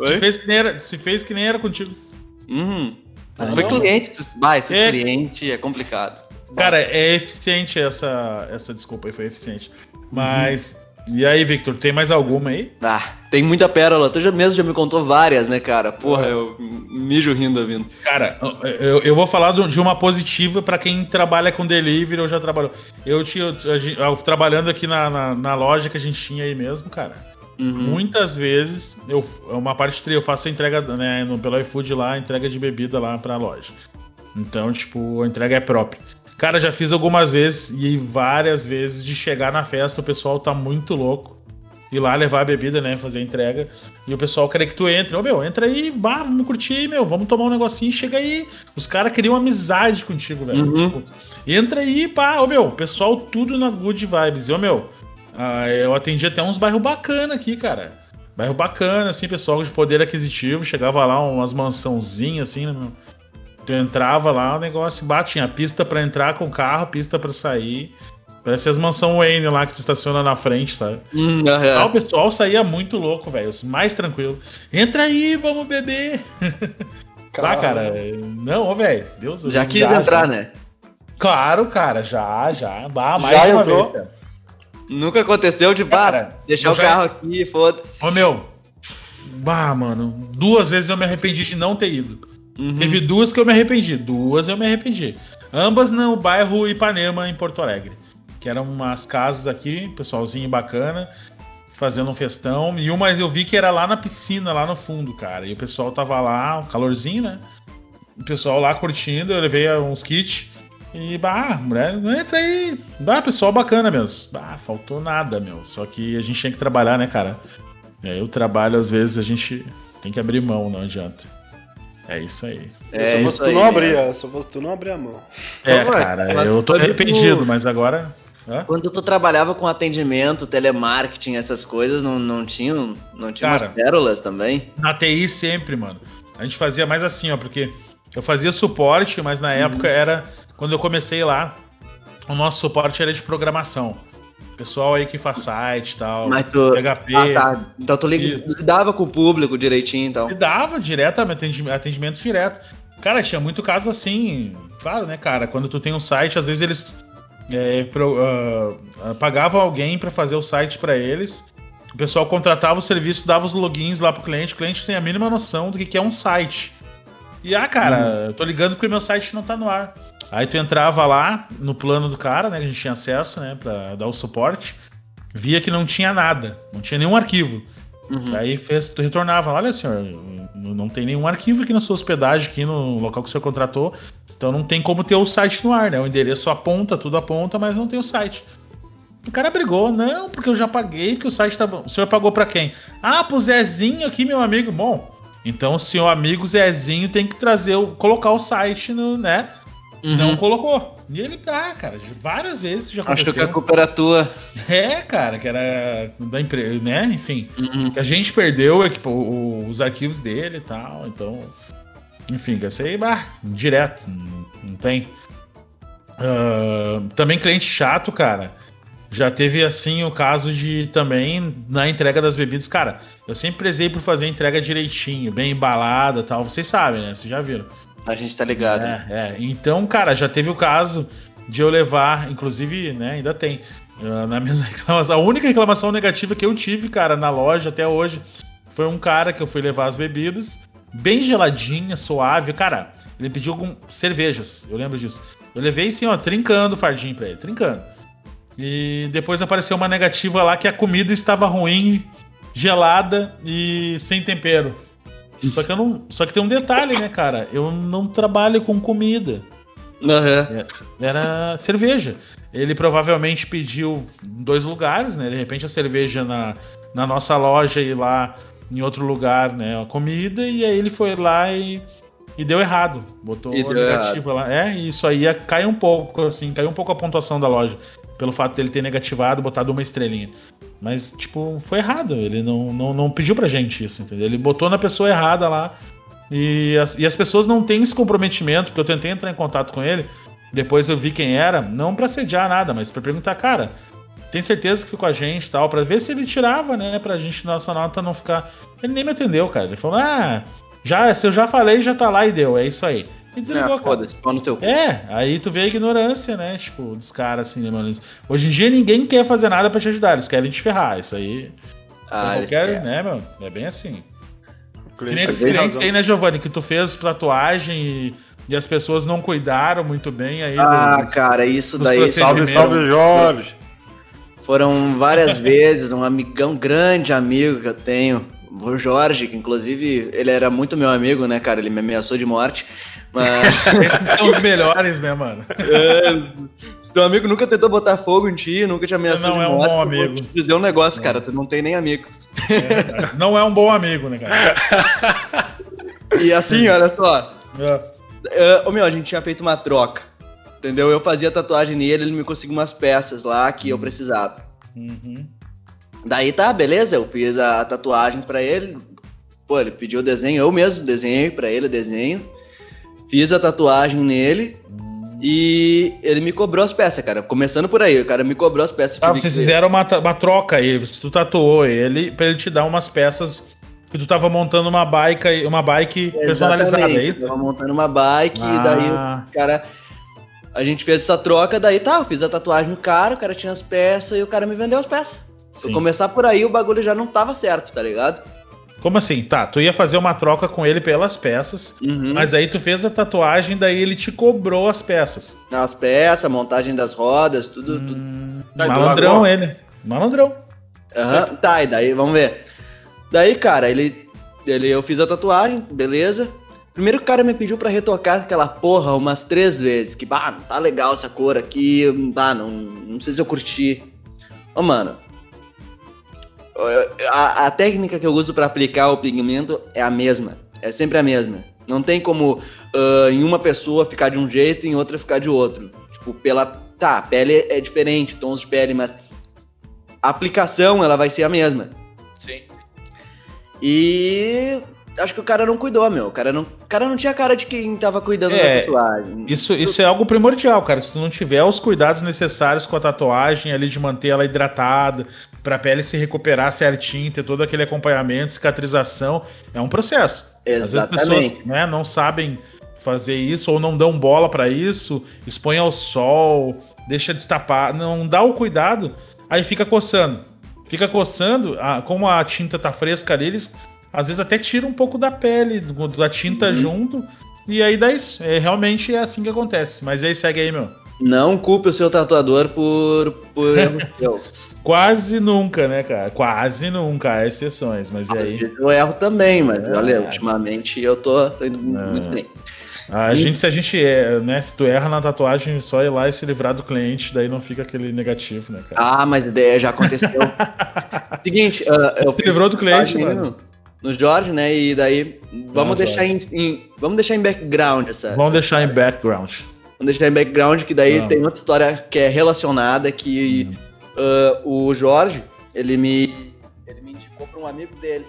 Speaker 2: Oi?
Speaker 1: Se fez, que nem era, se fez que nem era contigo.
Speaker 2: Uhum.
Speaker 1: Ah,
Speaker 2: Foi
Speaker 1: não.
Speaker 2: cliente, bah, esses
Speaker 1: É.
Speaker 2: clientes é complicado.
Speaker 1: Cara, é eficiente essa, essa desculpa aí, foi eficiente.
Speaker 2: Uhum.
Speaker 1: Mas. E aí, Victor, tem mais alguma aí?
Speaker 2: Ah, tem muita pérola. Tu já mesmo já me contou várias, né, cara? Porra, eu mijo rindo ouvindo.
Speaker 1: Cara, eu, eu vou falar de uma positiva pra quem trabalha com delivery ou já trabalhou. Eu tinha. eu trabalhando aqui na, na, na loja que a gente tinha aí mesmo, cara.
Speaker 2: Uhum.
Speaker 1: Muitas vezes, eu, é uma parte eu faço a entrega né, no, pelo iFood lá, entrega de bebida lá pra loja. Então, tipo, a entrega é própria. Cara, já fiz algumas vezes e várias vezes de chegar na festa, o pessoal tá muito louco. Ir lá levar a bebida, né? Fazer a entrega. E o pessoal quer que tu entre. Ô, meu, entra aí, bah, vamos curtir aí, meu. Vamos tomar um negocinho, chega aí. Os caras criam amizade contigo, velho.
Speaker 2: Uhum.
Speaker 1: Tipo, entra aí, pá. Ô, meu, o pessoal tudo na good vibes. E, ô, meu, ah, eu atendi até uns bairros bacana aqui, cara. Bairro bacana, assim, pessoal de poder aquisitivo. Chegava lá umas mansãozinhas, assim, né, meu? Tu entrava lá, o negócio bate, tinha pista para entrar com carro, pista para sair. Parece as mansão Wayne lá que tu estaciona na frente, sabe?
Speaker 2: Hum,
Speaker 1: Ah, o pessoal saía muito louco, velho. Mais tranquilo. Entra aí, vamos beber. Ah, cara, não, velho. Deus
Speaker 2: Já quis entrar,
Speaker 1: já.
Speaker 2: né?
Speaker 1: Claro, cara, já, já. Bah, mais
Speaker 3: Já
Speaker 1: uma
Speaker 3: entrou?
Speaker 1: vez, cara.
Speaker 2: Nunca aconteceu de
Speaker 1: Cara,
Speaker 2: pá, deixar o
Speaker 1: já-
Speaker 2: carro aqui, foda-se.
Speaker 1: Ô, meu. Bah, mano. Duas vezes eu me arrependi de não ter ido.
Speaker 2: Uhum.
Speaker 1: Teve duas que eu me arrependi. Duas eu me arrependi. Ambas no bairro Ipanema, em Porto Alegre. Que eram umas casas aqui, pessoalzinho bacana, fazendo um festão. E uma eu vi que era lá na piscina, lá no fundo, cara. E o pessoal tava lá, um calorzinho, né? O pessoal lá curtindo, eu levei uns kits. E, bah, mulher, entra aí. Bah, pessoal bacana mesmo. Bah, faltou nada, meu. Só que a gente tinha que trabalhar, né, cara? E aí o trabalho, às vezes, a gente tem que abrir mão, não adianta. É isso aí.
Speaker 2: É
Speaker 3: se
Speaker 2: isso
Speaker 3: fosse
Speaker 2: aí.
Speaker 3: tu não
Speaker 2: né?
Speaker 3: abria, se fosse tu não abrir a mão.
Speaker 1: É,
Speaker 2: Não,
Speaker 1: cara,
Speaker 2: mas
Speaker 1: eu tô arrependido,
Speaker 2: tu-
Speaker 1: mas agora. Hã?
Speaker 2: Quando tu trabalhava com atendimento, telemarketing, essas coisas, não, não tinha, não tinha
Speaker 1: Cara.
Speaker 2: umas pérolas também?
Speaker 1: Na TI sempre, mano. A gente fazia mais assim, ó, porque eu fazia suporte, mas na época era. Quando eu comecei lá, o nosso suporte era de programação. Pessoal aí que faz site e tal.
Speaker 2: Mas tu.
Speaker 1: PHP.
Speaker 2: Ah, tá. Então tu lidava com o público direitinho, então.
Speaker 1: E dava direto, atendimento, direto. Cara, tinha muito caso assim, claro, né, cara? Quando tu tem um site, às vezes eles é, pro- ah, pagavam alguém pra fazer o site pra eles. O pessoal contratava o serviço, dava os logins lá pro cliente. O cliente tem a mínima noção do que é um site. E ah, cara, eu tô ligando porque meu site não tá no ar. Aí tu entrava lá no plano do cara, né? Que a gente tinha acesso, né? Pra dar o suporte. Via que não tinha nada, não tinha nenhum arquivo.
Speaker 2: Uhum.
Speaker 1: Aí fez, tu retornava, olha senhor, não tem nenhum arquivo aqui na sua hospedagem, aqui no local que o senhor contratou, então não tem como ter o site no ar, né? O endereço aponta, tudo aponta, mas não tem o site. O cara brigou, não, porque eu já paguei, porque o site tá bom. O senhor pagou pra quem? Ah, pro Zezinho aqui, meu amigo. Bom, então o seu amigo Zezinho tem que trazer, o, colocar o site no, né?
Speaker 2: Uhum.
Speaker 1: Não colocou. E ele, ah, cara, várias vezes já aconteceu.
Speaker 2: que a culpa era tua.
Speaker 1: É, cara, que era da empresa, né? Enfim.
Speaker 2: Uhum.
Speaker 1: Que a gente perdeu equipa- o- os arquivos dele e tal, então. Enfim, que aí, bah, direto, não, tem. Ah, também cliente chato, cara. Já teve assim o caso de também na entrega das bebidas. Cara, eu sempre prezei por fazer a entrega direitinho, bem embalada e tal. Vocês sabem, né? Vocês já viram.
Speaker 2: A gente tá ligado.
Speaker 1: É, é. Então, cara, já teve o caso de eu levar, inclusive, né, ainda tem. uh, Na minha reclamação, a única reclamação negativa que eu tive, cara, na loja até hoje, foi um cara que eu fui levar as bebidas, bem geladinha, suave. Cara, ele pediu algum, cervejas, eu lembro disso. Eu levei assim, ó, trincando o fardinho pra ele, trincando. E depois apareceu uma negativa lá que a comida estava ruim, gelada e sem tempero. Só que eu não. Só que tem um detalhe, né, cara? Eu não trabalho com comida.
Speaker 2: Aham.
Speaker 1: Era cerveja. Ele provavelmente pediu em dois lugares, né? De repente a cerveja na, na nossa loja e lá em outro lugar, né? A comida, e aí ele foi lá e, e deu errado. Botou
Speaker 2: E deu
Speaker 1: negativa lá. É, e isso aí cai um pouco, assim, caiu um pouco a pontuação da loja. Pelo fato dele ter negativado, botado uma estrelinha. Mas, tipo, foi errado. Ele não, não, não pediu pra gente isso, entendeu? Ele botou na pessoa errada lá. E as, e as pessoas não têm esse comprometimento, porque eu tentei entrar em contato com ele. Depois eu vi quem era, não pra sediar nada, mas pra perguntar, cara, tem certeza que ficou a gente e tal, pra ver se ele tirava, né, pra gente, nossa nota não ficar. Ele nem me atendeu, cara. Ele falou, ah, já, se eu já falei, já tá lá e deu, é isso aí. E desligou, cara.
Speaker 2: Foda-se, pau no teu cu.
Speaker 1: É, aí tu vê a ignorância, né? Tipo, dos caras assim, né, mano? Hoje em dia ninguém quer fazer nada pra te ajudar, eles querem te ferrar. Isso aí.
Speaker 2: Ah,
Speaker 1: qualquer,
Speaker 2: querem.
Speaker 1: né, meu? É bem assim. Que nem
Speaker 3: cliente
Speaker 1: esses clientes
Speaker 3: razão.
Speaker 1: aí, né, Giovanni? Que tu fez tatuagem e, e as pessoas não cuidaram muito bem aí. do-
Speaker 2: Ah, cara, isso daí
Speaker 3: Salve, salve, Jorge.
Speaker 2: foram várias vezes. Um amigão, grande amigo que eu tenho, o Jorge, que inclusive ele era muito meu amigo, né, cara? Ele me ameaçou de morte. Mas.
Speaker 1: Esses são os melhores, né, mano?
Speaker 2: É, se teu amigo nunca tentou botar fogo em ti, nunca te ameaçou
Speaker 1: Não
Speaker 2: de
Speaker 1: é um
Speaker 2: morte,
Speaker 1: bom
Speaker 2: eu vou
Speaker 1: amigo.
Speaker 2: te dizer um negócio, cara, tu não tem nem amigos.
Speaker 1: É, não é um bom amigo, né, cara?
Speaker 2: E assim, olha só,
Speaker 1: É.
Speaker 2: é, ô meu, a gente tinha feito uma troca, entendeu? Eu fazia tatuagem nele, ele me conseguiu umas peças lá que eu precisava.
Speaker 1: Uhum.
Speaker 2: Daí tá, beleza, eu fiz a tatuagem pra ele. Pô, ele pediu o desenho, eu mesmo desenhei pra ele o desenho. Fiz a tatuagem nele e ele me cobrou as peças, cara. Começando por aí, o cara me cobrou as peças.
Speaker 1: Ah, vocês
Speaker 2: que-
Speaker 1: fizeram uma, uma troca aí, tu tatuou ele pra ele te dar umas peças que tu tava montando uma bike, uma bike personalizada aí.
Speaker 2: eu Tava montando uma bike e daí
Speaker 1: Ah,
Speaker 2: o cara. A gente fez essa troca, daí tá, eu fiz a tatuagem no cara, o cara tinha as peças e o cara me vendeu as peças. Se começar por aí, o bagulho já não tava certo, tá ligado?
Speaker 1: Como assim? Tá, tu ia fazer uma troca com ele pelas peças,
Speaker 2: Uhum.
Speaker 1: mas aí tu fez a tatuagem, daí ele te cobrou as peças.
Speaker 2: As peças, montagem das rodas, tudo, tudo.
Speaker 1: Hum,
Speaker 3: Daí tu
Speaker 1: malandrão ele. Malandrão.
Speaker 2: Aham, tá, e daí, vamos ver. Daí, cara, ele, ele. Eu fiz a tatuagem, beleza. Primeiro o cara me pediu pra retocar aquela porra umas três vezes. Que, bah, não tá legal essa cor aqui, bah, não, não sei se eu curti. Ô, mano. A, a técnica que eu uso pra aplicar o pigmento é a mesma. É sempre a mesma. Não tem como ah, em uma pessoa ficar de um jeito e em outra ficar de outro. Tipo, pela. Tá, pele é diferente, tons de pele, mas a aplicação ela vai ser a mesma.
Speaker 1: Sim.
Speaker 2: E acho que o cara não cuidou, meu. O cara não, o cara não tinha cara de quem tava cuidando
Speaker 1: É,
Speaker 2: da tatuagem.
Speaker 1: Isso, isso é algo primordial, cara. Se tu não tiver os cuidados necessários com a tatuagem ali de manter ela hidratada, pra pele se recuperar certinho, ter todo aquele acompanhamento, cicatrização, é um processo. Às vezes as
Speaker 2: Exatamente.
Speaker 1: pessoas né, não sabem fazer isso ou não dão bola pra isso, expõe ao sol, deixa destapar, não dá o cuidado, aí fica coçando. Fica coçando, a- como a tinta tá fresca ali, eles às vezes até tiram um pouco da pele, da tinta
Speaker 2: Uhum.
Speaker 1: junto, e aí dá isso. É, realmente é assim que acontece. Mas aí segue aí, meu.
Speaker 2: Não culpe o seu tatuador por, por erros seus.
Speaker 1: Quase nunca, né, cara? Quase nunca, há exceções, mas
Speaker 2: Às
Speaker 1: aí?
Speaker 2: vezes eu erro também, mas
Speaker 1: É.
Speaker 2: olha, ultimamente eu tô, tô indo
Speaker 1: É.
Speaker 2: muito bem.
Speaker 1: A
Speaker 2: E-
Speaker 1: gente, se a gente é, né, se tu erra na tatuagem, só ir lá e se livrar do cliente, daí não fica aquele negativo, né, cara?
Speaker 2: Ah, mas ideia já aconteceu. Seguinte, ah, eu
Speaker 1: Se livrou do cliente, mano.
Speaker 2: No, Jorge, né? E daí vamos
Speaker 1: Ah,
Speaker 2: deixar em, em- vamos deixar em background essa.
Speaker 1: Vamos deixar em background.
Speaker 2: Vamos deixar em background que daí tem outra história que é relacionada que
Speaker 1: Hum.
Speaker 2: ah, o Jorge, ele me ele me indicou pra um amigo dele.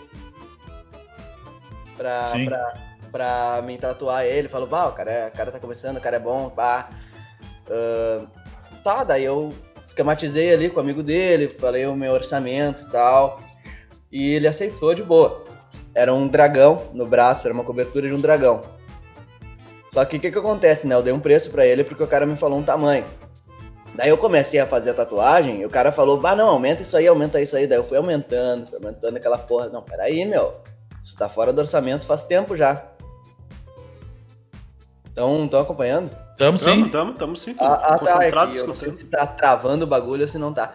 Speaker 2: Pra,
Speaker 1: Sim.
Speaker 2: pra, pra me tatuar ele, falou, bah, o cara, é, o cara tá começando, o cara é bom, pá. Ah, tá, daí eu esquematizei ali com o amigo dele, falei o meu orçamento e tal. E ele aceitou de boa. Era um dragão no braço, era uma cobertura de um dragão. Só que o que, que acontece, né? Eu dei um preço pra ele porque o cara me falou um tamanho. Daí eu comecei a fazer a tatuagem e o cara falou, bah não, aumenta isso aí, aumenta isso aí. Daí eu fui aumentando, fui aumentando aquela porra. Não, peraí, meu. Isso tá fora do orçamento faz tempo já. Então, estão acompanhando?
Speaker 1: Tamo sim.
Speaker 3: Tamo, tamo, tamo sim.
Speaker 2: Ah, ah, tá, é que eu não sei se tá travando o bagulho ou se não tá.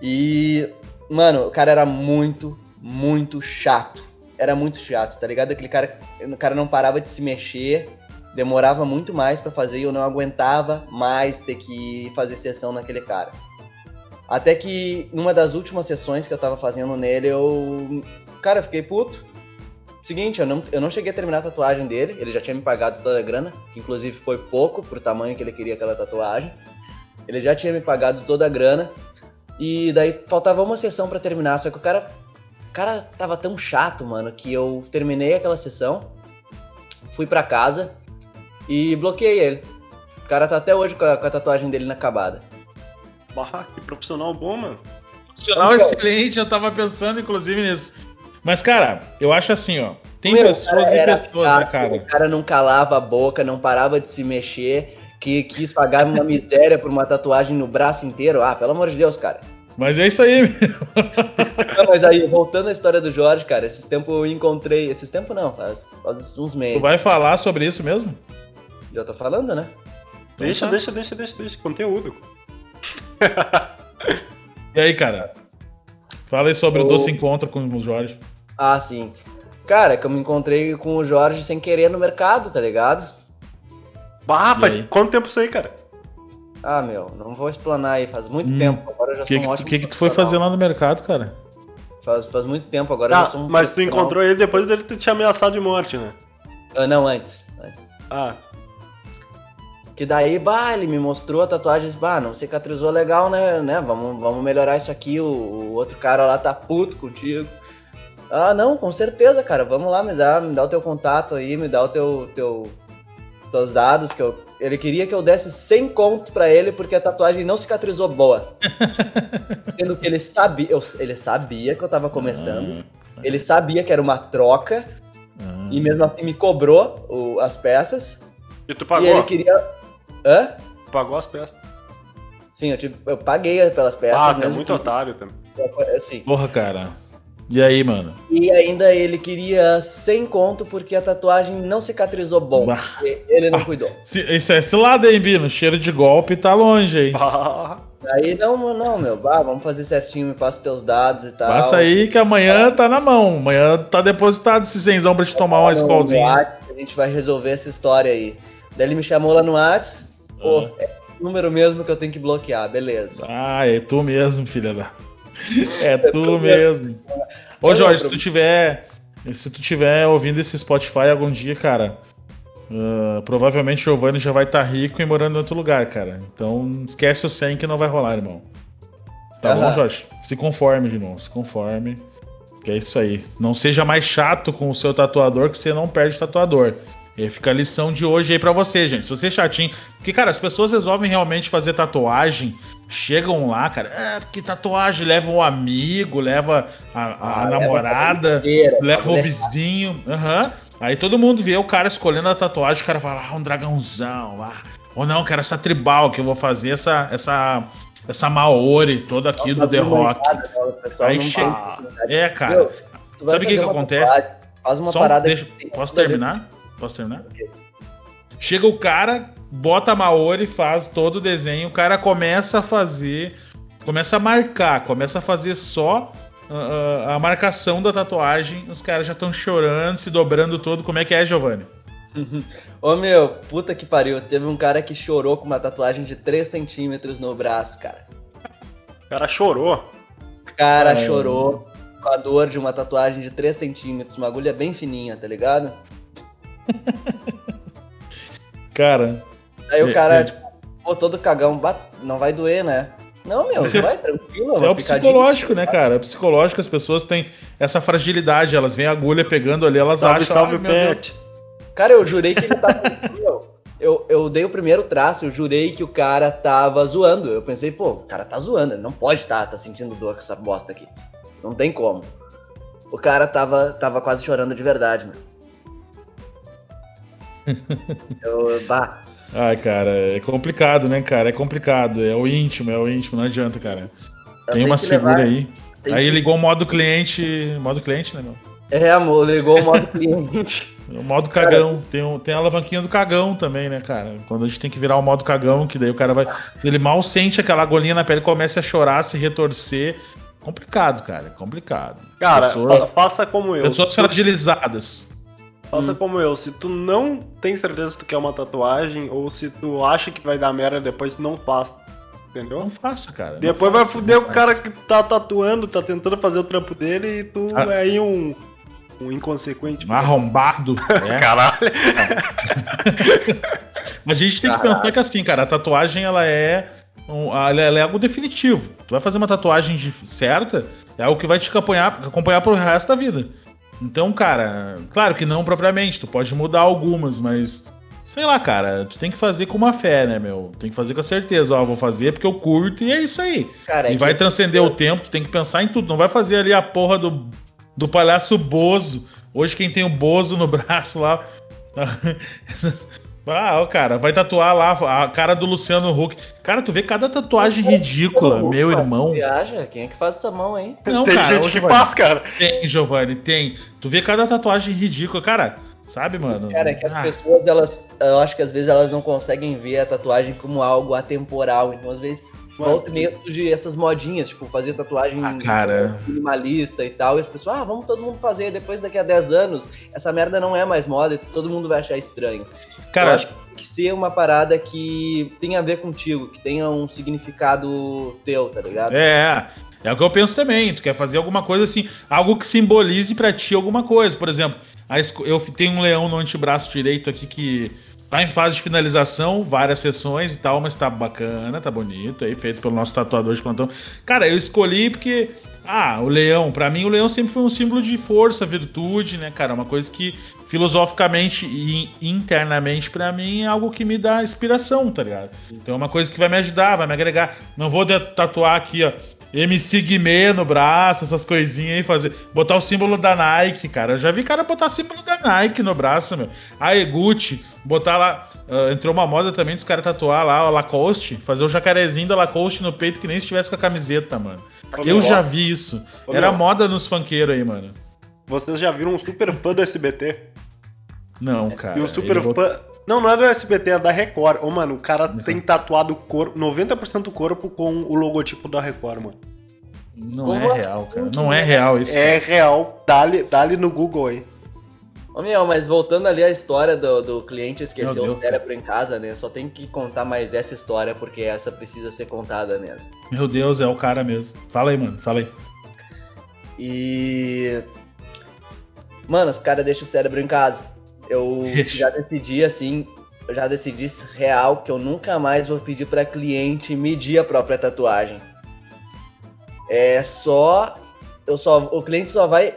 Speaker 2: E, mano, o cara era muito, muito chato. Era muito chato, tá ligado? Aquele cara, o cara não parava de se mexer, demorava muito mais pra fazer e eu não aguentava mais ter que fazer sessão naquele cara. Até que numa das últimas sessões que eu tava fazendo nele, eu. Cara, eu fiquei puto. Seguinte, eu não, eu não cheguei a terminar a tatuagem dele, ele já tinha me pagado toda a grana, que inclusive foi pouco pro tamanho que ele queria aquela tatuagem. Ele já tinha me pagado toda a grana, e daí faltava uma sessão pra terminar, só que o cara, cara tava tão chato, mano, que eu terminei aquela sessão, fui pra casa e bloqueei ele. O cara tá até hoje com a, com a tatuagem dele inacabada.
Speaker 3: Bah, que profissional bom, mano.
Speaker 1: Profissional excelente, eu tava pensando inclusive nisso. Mas, cara, eu acho assim, ó. Tem
Speaker 2: Meu,
Speaker 1: pessoas e pessoas,
Speaker 2: chato,
Speaker 1: né, cara?
Speaker 2: O cara não calava a boca, não parava de se mexer, que quis pagar uma miséria por uma tatuagem no braço inteiro. Ah, pelo amor de Deus, cara.
Speaker 1: Mas é isso aí, meu.
Speaker 2: Não, mas aí, voltando à história do Jorge, cara, esses tempos eu encontrei. Esses tempos não, faz, faz uns
Speaker 1: Tu
Speaker 2: meses.
Speaker 1: vai falar sobre isso mesmo?
Speaker 2: Já tô falando, né?
Speaker 1: Então
Speaker 3: Deixa,
Speaker 1: tá.
Speaker 3: deixa, deixa, deixa, deixa. Conteúdo.
Speaker 1: E aí, cara? Fala aí sobre o
Speaker 2: Eu-
Speaker 1: doce encontro com o Jorge.
Speaker 2: Ah, sim. Cara, é que eu me encontrei com o Jorge sem querer no mercado, tá ligado?
Speaker 3: Bah, faz quanto tempo isso aí, cara?
Speaker 2: Ah, meu, não vou explanar aí, faz muito
Speaker 1: Hum.
Speaker 2: tempo. Agora eu já
Speaker 1: O
Speaker 2: sou
Speaker 1: que,
Speaker 2: um
Speaker 1: que,
Speaker 2: ótimo
Speaker 1: tu- que, que tu foi fazer lá no mercado, cara?
Speaker 2: Faz, faz muito tempo, agora eu já
Speaker 3: Ah,
Speaker 2: sou um
Speaker 3: mas tu encontrou ele depois dele ter te ameaçado de morte, né?
Speaker 2: Ah, não, antes. antes.
Speaker 3: Ah,
Speaker 2: Que daí, bah, ele me mostrou a tatuagem e disse, bah, não cicatrizou legal, né? né? Vamos, vamos melhorar isso aqui. O, o outro cara lá tá puto contigo. Ah, não, com certeza, cara. Vamos lá, me dá, me dá o teu contato aí, me dá o teu, teu teus dados que eu ele queria que eu desse 100 conto pra ele porque a tatuagem não cicatrizou boa. Sendo que ele sabia, eu, ele sabia que eu tava começando. Ah, ele sabia que era uma troca. Ah. E mesmo assim me cobrou o, as peças.
Speaker 3: E tu pagou?
Speaker 2: E ele queria. Hã?
Speaker 3: Pagou as peças.
Speaker 2: Sim, eu, tive, eu paguei pelas peças.
Speaker 3: Ah, é muito que... otário também.
Speaker 1: Assim. Porra, cara. E aí, mano?
Speaker 2: E ainda ele queria 100 conto porque a tatuagem não cicatrizou bom. Ele não cuidou.
Speaker 1: Isso é esse lado aí, Bino. Cheiro de golpe tá longe aí.
Speaker 2: Aí não, não, meu. Bah, vamos fazer certinho, me passa teus dados e tal.
Speaker 1: Passa aí que amanhã tá na mão. Amanhã tá depositado esse cenzão pra te tomar uma escolzinha.
Speaker 2: A gente vai resolver essa história aí. Daí ele me chamou lá no Whats. Pô, ah. é o número mesmo que eu tenho que bloquear, beleza.
Speaker 1: Ah, é tu mesmo, filha da. É tu mesmo. Ô Jorge, se tu tiver. Se tu tiver ouvindo esse Spotify algum dia, cara, uh, provavelmente o Giovanni já vai estar tá rico e morando em outro lugar, cara. Então esquece o 100 que não vai rolar, irmão. Tá uhum. bom, Jorge? Se conforme, irmão. Se conforme. Que é isso aí. Não seja mais chato com o seu tatuador, que você não perde tatuador. E fica a lição de hoje aí para você, gente. Se você é chatinho. Porque, cara, as pessoas resolvem realmente fazer tatuagem, chegam lá, cara, é, que tatuagem leva o um amigo, leva a, a ah, namorada, leva, leva o vizinho. Uhum. Aí todo mundo vê o cara escolhendo a tatuagem, o cara fala, ah, um dragãozão, ah. ou não, quero essa tribal que eu vou fazer, essa, essa, essa Maori toda aqui do The Rock. Né? Aí chega. É, cara. Sabe o que, que acontece?
Speaker 2: Faz uma Só parada.
Speaker 1: Deixa... Posso terminar? Posso terminar? Chega o cara, bota a Maori, faz todo o desenho, o cara começa a fazer, começa a marcar, começa a fazer só uh, a marcação da tatuagem, os caras já estão chorando, se dobrando todo. Como é que é, Giovanni?
Speaker 2: Ô meu, puta que pariu. Teve um cara que chorou com uma tatuagem de 3 centímetros no braço, cara.
Speaker 3: O cara chorou.
Speaker 2: O cara Ai. chorou com a dor de uma tatuagem de 3 centímetros, uma agulha bem fininha, tá ligado?
Speaker 1: cara.
Speaker 2: Aí o cara, é, tipo, pô, todo cagão, não vai doer, né? Não, meu, Você, vai tranquilo.
Speaker 1: É o psicológico, né, cara? É psicológico, as pessoas têm essa fragilidade, elas veem a agulha pegando ali, elas salve, acham. Salve, pet.
Speaker 2: Cara, eu jurei que ele tava. eu, eu dei o primeiro traço, eu jurei que o cara tava zoando. Eu pensei, pô, o cara tá zoando, ele não pode estar tá, tá sentindo dor com essa bosta aqui. Não tem como. O cara tava, tava quase chorando de verdade, mano.
Speaker 1: Eu, bah. Ai, cara, é complicado, né, cara? É complicado. É o íntimo, é o íntimo, não adianta, cara. Tem umas figuras aí. Aí que... ligou o modo cliente. Modo cliente, né, meu?
Speaker 2: É, amor, ligou o modo cliente.
Speaker 1: o modo cagão. Tem, um, tem a alavanquinha do cagão também, né, cara? Quando a gente tem que virar o modo cagão, que daí o cara vai. Ele mal sente aquela golinha na pele, começa a chorar, se retorcer. Complicado, cara. Complicado.
Speaker 3: Cara, Pessoa... faça como eu.
Speaker 1: Pessoas fragilizadas.
Speaker 3: Faça hum. como eu, se tu não tem certeza que tu quer uma tatuagem, ou se tu acha que vai dar merda depois, não faça. Entendeu?
Speaker 1: Não faça, cara.
Speaker 3: Depois
Speaker 1: vai
Speaker 3: fuder o cara que tá tatuando, tá tentando fazer o trampo dele e tu ah. é aí um. Um inconsequente.
Speaker 1: Um arrombado.
Speaker 3: é. Caralho.
Speaker 1: a gente tem Caralho. que pensar que assim, cara, a tatuagem ela é. Ela é algo definitivo. Tu vai fazer uma tatuagem de, certa, é algo que vai te acompanhar, acompanhar pro resto da vida. Então, cara, claro que não propriamente, tu pode mudar algumas, mas sei lá, cara, tu tem que fazer com uma fé, né, meu? Tem que fazer com a certeza, ó, vou fazer porque eu curto e é isso aí. Cara, e é vai que... transcender o tempo, tu tem que pensar em tudo, não vai fazer ali a porra do, do palhaço Bozo. Hoje quem tem o Bozo no braço lá. Ah, ó, cara, vai tatuar lá a cara do Luciano Huck. Cara, tu vê cada tatuagem ridícula, meu irmão.
Speaker 2: Viaja? Quem é que faz essa mão, hein?
Speaker 3: Não, tem cara, gente que faz, cara.
Speaker 1: Tem, Giovanni, tem. Tu vê cada tatuagem ridícula, cara. Sabe, mano?
Speaker 2: Cara, é que as ah. pessoas, elas. Eu acho que às vezes elas não conseguem ver a tatuagem como algo atemporal. Então, às vezes Volta e meia surge essas modinhas, tipo, fazer tatuagem
Speaker 1: ah, cara.
Speaker 2: minimalista e tal. E as pessoas, ah, vamos todo mundo fazer. Depois, daqui a 10 anos, essa merda não é mais moda e todo mundo vai achar estranho. Cara, eu acho que tem que ser uma parada que tenha a ver contigo, que tenha um significado teu, tá ligado?
Speaker 1: É, é o que eu penso também. Tu quer fazer alguma coisa assim, algo que simbolize para ti alguma coisa. Por exemplo, eu tenho um leão no antebraço direito aqui que Tá em fase de finalização, várias sessões e tal, mas tá bacana, tá bonito aí, feito pelo nosso tatuador de plantão. Cara, eu escolhi porque ah, o leão. Para mim, o leão sempre foi um símbolo de força, virtude, né, cara? Uma coisa que filosoficamente e internamente, para mim, é algo que me dá inspiração, tá ligado? Então é uma coisa que vai me ajudar, vai me agregar. Não vou tatuar aqui, ó. MC Guimê no braço, essas coisinhas aí, fazer. Botar o símbolo da Nike, cara. Eu já vi cara botar símbolo da Nike no braço, meu. Aí, Gucci, botar lá. Uh, entrou uma moda também dos caras tatuar lá o Lacoste, fazer o jacarezinho da Lacoste no peito que nem se tivesse com a camiseta, mano. Ô, eu já vi isso. Ô, Era meu. moda nos funkeiros aí, mano.
Speaker 3: Vocês já viram um super fã do SBT?
Speaker 1: Não, cara.
Speaker 3: E o super fã. Não, não é do SBT, é da Record. Ô, mano, o cara uhum. tem tatuado o corpo, 90% do corpo com o logotipo da Record, mano.
Speaker 1: Não Como é assim? real, cara. Não é real isso.
Speaker 3: É cara. real. Dá-lhe dá no Google aí.
Speaker 2: Ô, meu, mas voltando ali à história do, do cliente esquecer o cérebro cara. em casa, né? Só tem que contar mais essa história, porque essa precisa ser contada mesmo.
Speaker 1: Meu Deus, é o cara mesmo. Fala aí, mano, fala aí.
Speaker 2: E. Mano, os caras deixam o cérebro em casa. Eu já decidi assim, eu já decidi real que eu nunca mais vou pedir para cliente medir a própria tatuagem. É só eu só o cliente só vai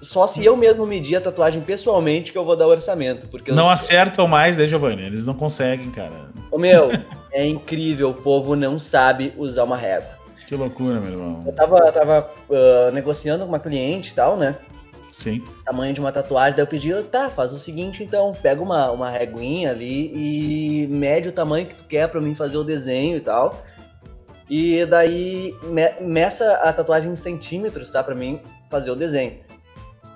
Speaker 2: só se eu mesmo medir a tatuagem pessoalmente que eu vou dar o orçamento, porque
Speaker 1: não eu... acertam mais, né, Giovanni? Eles não conseguem, cara.
Speaker 2: Ô meu, é incrível, o povo não sabe usar uma régua.
Speaker 1: Que loucura, meu irmão.
Speaker 2: Eu tava, eu tava uh, negociando com uma cliente e tal, né?
Speaker 1: Sim.
Speaker 2: Tamanho de uma tatuagem, daí eu pedi, tá, faz o seguinte então, pega uma, uma reguinha ali e mede o tamanho que tu quer pra mim fazer o desenho e tal. E daí me, meça a tatuagem em centímetros, tá, pra mim fazer o desenho.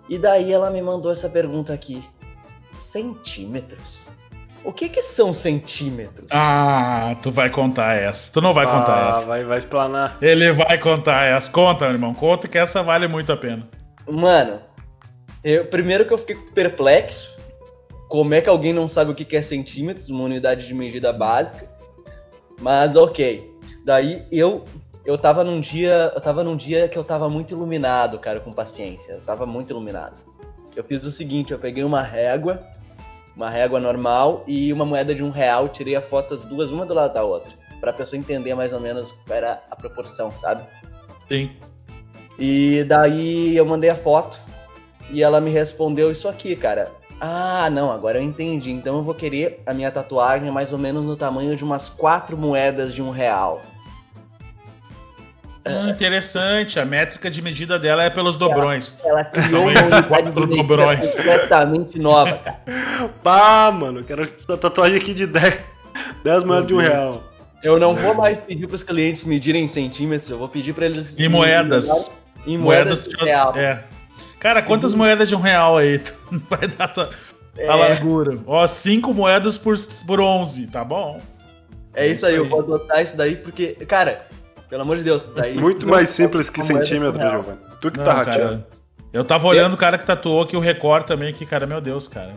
Speaker 2: E daí ela me mandou essa pergunta aqui. Centímetros? O que que são centímetros?
Speaker 1: Ah, tu vai contar essa. Tu não vai contar ah, essa.
Speaker 3: Vai, vai explanar.
Speaker 1: Ele vai contar essa. Conta, meu irmão. Conta que essa vale muito a pena.
Speaker 2: Mano, eu, primeiro que eu fiquei perplexo. Como é que alguém não sabe o que é centímetros, uma unidade de medida básica? Mas ok. Daí eu eu tava num dia, eu tava num dia que eu tava muito iluminado, cara, com paciência. Eu tava muito iluminado. Eu fiz o seguinte, eu peguei uma régua, uma régua normal e uma moeda de um real, tirei a foto as duas uma do lado da outra, para a pessoa entender mais ou menos qual era a proporção, sabe?
Speaker 1: Sim.
Speaker 2: E daí eu mandei a foto e ela me respondeu isso aqui, cara. Ah, não, agora eu entendi. Então eu vou querer a minha tatuagem mais ou menos no tamanho de umas quatro moedas de um real.
Speaker 1: Ah, interessante, a métrica de medida dela é pelos dobrões.
Speaker 2: Ela, ela criou uma unidade de dobrões. completamente nova, cara.
Speaker 3: Pá, mano, quero essa tatuagem aqui de 10, 10 moedas de um real.
Speaker 2: Eu não vou mais pedir para os clientes medirem em centímetros, eu vou pedir para eles...
Speaker 1: Em moedas.
Speaker 2: Em moedas, moedas de real.
Speaker 1: É. Cara, quantas uhum. moedas de um real aí tu vai dar a, é. a largura? Ó, 5 moedas por, por 11, tá bom?
Speaker 2: É, isso, aí, aí, eu vou adotar isso daí porque, cara, pelo amor de Deus, daí
Speaker 3: Muito mais simples que centímetro, Giovanni. Tu que tá Não, tá rateando.
Speaker 1: Eu tava olhando o cara que tatuou aqui o Record também, que, cara, meu Deus, cara.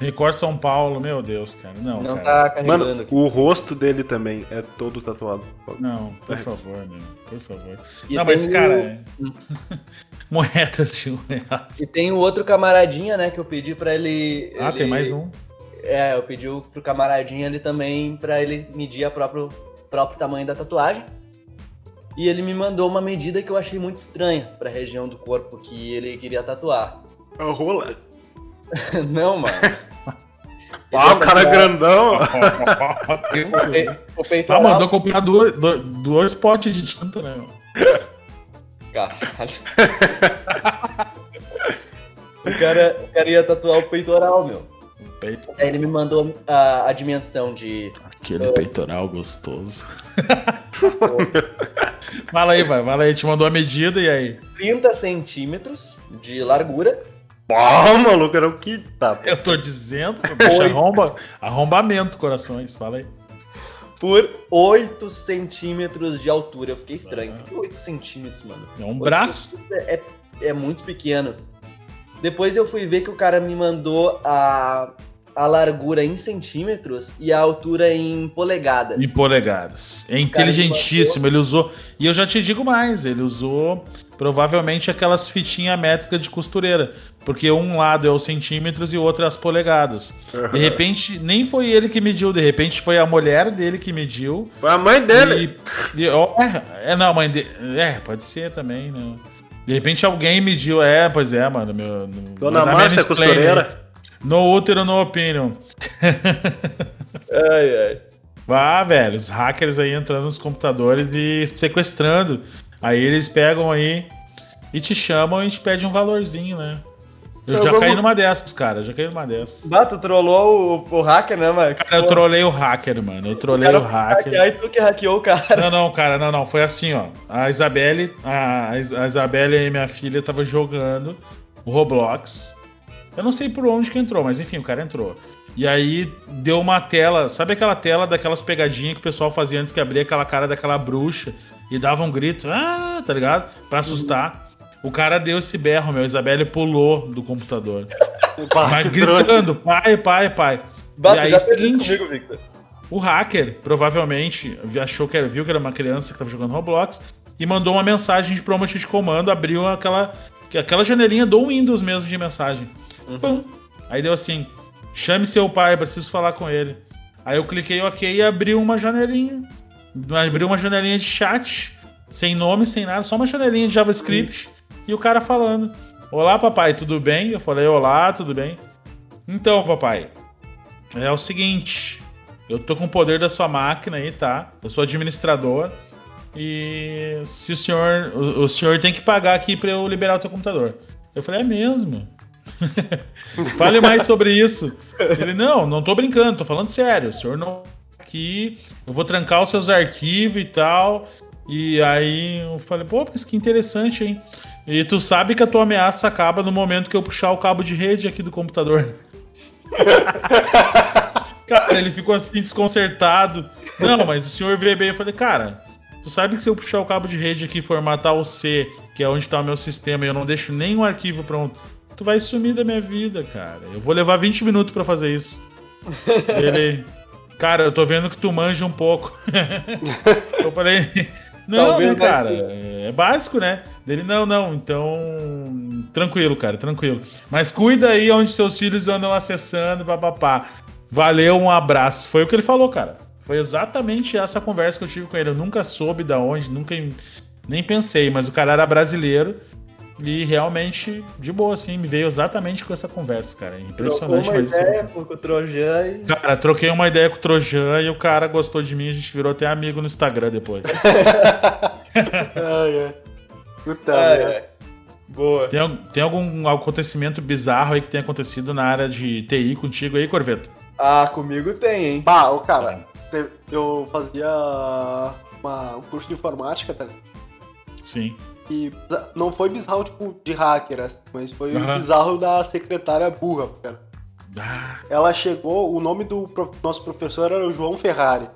Speaker 1: Record São Paulo, meu Deus, cara. Não, não cara.
Speaker 3: tá carregando Mano, aqui. O rosto dele também é todo tatuado.
Speaker 1: Não, por favor, meu. Por favor. E não, mas, cara. É... Moedas de um real.
Speaker 2: E tem o outro camaradinha, né, que eu pedi pra ele.
Speaker 1: Ah,
Speaker 2: ele...
Speaker 1: tem mais um?
Speaker 2: É, eu pedi pro camaradinha ali também pra ele medir a próprio, próprio tamanho da tatuagem. E ele me mandou uma medida que eu achei muito estranha pra região do corpo que ele queria tatuar.
Speaker 3: É o rola?
Speaker 2: Não, mano.
Speaker 3: Ah, o cara é grandão.
Speaker 1: o peitoral. Ah, mandou comprar dois, dois, dois potes de tinta, né?
Speaker 2: Caralho. o, cara, o cara ia tatuar o peitoral, meu. O peito. Aí ele me mandou a, a dimensão de.
Speaker 1: Aquele uh, peitoral gostoso. fala aí, vai, fala aí. Te mandou a medida e aí?
Speaker 2: 30 centímetros de largura.
Speaker 3: Pô, maluco, era o que tá.
Speaker 1: Eu tô dizendo, bicho, arromba, arrombamento, corações, fala aí.
Speaker 2: Por 8 centímetros de altura. Eu fiquei estranho. Ah. Por que 8 centímetros, mano?
Speaker 1: É um braço?
Speaker 2: É, é muito pequeno. Depois eu fui ver que o cara me mandou a, a largura em centímetros e a altura em polegadas.
Speaker 1: Em polegadas. É inteligentíssimo, ele usou. E eu já te digo mais, ele usou provavelmente aquelas fitinhas métricas de costureira. Porque um lado é os centímetros e o outro é as polegadas. De repente, nem foi ele que mediu, de repente foi a mulher dele que mediu.
Speaker 3: Foi a mãe dele.
Speaker 1: E, e, é, é, não, mãe dele. É, pode ser também, né? De repente alguém mediu, é, pois é, mano. Meu,
Speaker 3: Dona Márcia Costureira.
Speaker 1: No útero, no opinion.
Speaker 2: ai, ai.
Speaker 1: Ah, velho, os hackers aí entrando nos computadores e sequestrando. Aí eles pegam aí e te chamam e te pedem um valorzinho, né? Eu, eu já vou... caí numa dessas, cara. Já caí numa dessas.
Speaker 2: Bah, tu trollou o, o hacker, né, Max?
Speaker 1: Cara, eu trolei o hacker, mano. Eu trolei o, o hacker.
Speaker 2: Aí tu que hackeou o cara.
Speaker 1: Não, não, cara, não, não. Foi assim, ó. A Isabelle, a, a Isabelle e minha filha tava jogando o Roblox. Eu não sei por onde que entrou, mas enfim, o cara entrou. E aí deu uma tela, sabe aquela tela daquelas pegadinhas que o pessoal fazia antes que abria aquela cara daquela bruxa e dava um grito, ah, tá ligado? Pra assustar. O cara deu esse berro, meu. Isabelle pulou do computador. Mas gritando, pai, pai, pai.
Speaker 2: Bata, e aí, já seguinte, comigo, Victor.
Speaker 1: O hacker provavelmente achou que era, viu que era uma criança que tava jogando Roblox e mandou uma mensagem de prompt de comando, abriu aquela, aquela janelinha do Windows mesmo de mensagem. Uhum. Pum. Aí deu assim: chame seu pai, preciso falar com ele. Aí eu cliquei OK e abriu uma janelinha. Abriu uma janelinha de chat, sem nome, sem nada, só uma janelinha de JavaScript. Uhum. E o cara falando: Olá, papai, tudo bem? Eu falei: Olá, tudo bem? Então, papai, é o seguinte. Eu tô com o poder da sua máquina aí, tá? Eu sou administrador. E se o senhor. O, o senhor tem que pagar aqui para eu liberar o teu computador. Eu falei, é mesmo? Fale mais sobre isso. Ele, não, não tô brincando, tô falando sério. O senhor não aqui, eu vou trancar os seus arquivos e tal. E aí eu falei, pô, mas que interessante, hein? E tu sabe que a tua ameaça acaba no momento que eu puxar o cabo de rede aqui do computador. cara, ele ficou assim desconcertado. Não, mas o senhor veio bem. Eu falei, cara, tu sabe que se eu puxar o cabo de rede aqui e formatar o C, que é onde está o meu sistema, e eu não deixo nenhum arquivo pronto, tu vai sumir da minha vida, cara. Eu vou levar 20 minutos para fazer isso. Ele, cara, eu tô vendo que tu manja um pouco. eu falei, não, Talvez cara, é básico, né? Dele, não, não, então. Tranquilo, cara, tranquilo. Mas cuida aí onde seus filhos andam acessando, papapá. Valeu, um abraço. Foi o que ele falou, cara. Foi exatamente essa conversa que eu tive com ele. Eu nunca soube da onde, nunca nem pensei, mas o cara era brasileiro e realmente, de boa, assim, me veio exatamente com essa conversa, cara. Impressionante.
Speaker 2: Trocou uma ideia com o Trojan e...
Speaker 1: Cara, troquei uma ideia com o Trojan e o cara gostou de mim, a gente virou até amigo no Instagram depois.
Speaker 3: ai, ai. Puta ai, ai.
Speaker 1: Boa. Tem, tem algum acontecimento bizarro aí que tenha acontecido na área de TI contigo aí, Corveta?
Speaker 2: Ah, comigo tem, hein?
Speaker 3: Bah, o cara, eu fazia uma, um curso de informática, tá?
Speaker 1: Sim.
Speaker 3: E não foi bizarro, tipo, de hacker, assim, mas foi uhum. bizarro da secretária burra, cara. Ah. Ela chegou, o nome do nosso professor era o João Ferrari.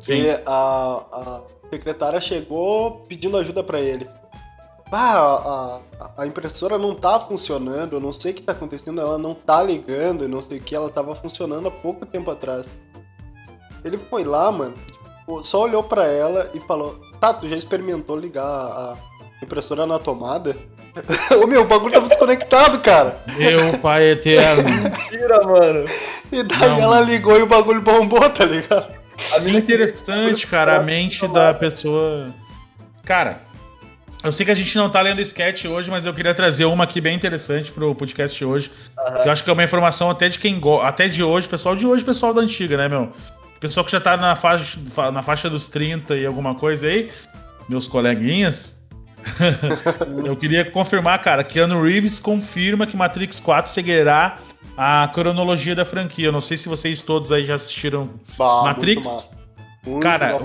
Speaker 3: Sim. E a, a secretária chegou pedindo ajuda para ele. Ah, a, a, impressora não tá funcionando, eu não sei o que tá acontecendo, ela não tá ligando, eu não sei o que, ela tava funcionando há pouco tempo atrás. Ele foi lá, mano, tipo, só olhou para ela e falou: Tá, tu já experimentou ligar a impressora na tomada? Ô meu, o bagulho tava desconectado, cara.
Speaker 1: Meu pai eterno.
Speaker 2: Mentira, mano.
Speaker 3: E daí não. ela ligou e o bagulho bombou, tá ligado?
Speaker 1: Que interessante, cara, a mente da pessoa. Cara, eu sei que a gente não tá lendo sketch hoje, mas eu queria trazer uma aqui bem interessante pro podcast hoje. Uhum. Que eu acho que é uma informação até de quem gosta. Até de hoje, pessoal de hoje, pessoal da antiga, né, meu? Pessoal que já tá na faixa, na faixa dos 30 e alguma coisa aí, meus coleguinhas. eu queria confirmar, cara, que Keanu Reeves confirma que Matrix 4 seguirá a cronologia da franquia. Eu não sei se vocês todos aí já assistiram bah, Matrix. Muito Cara,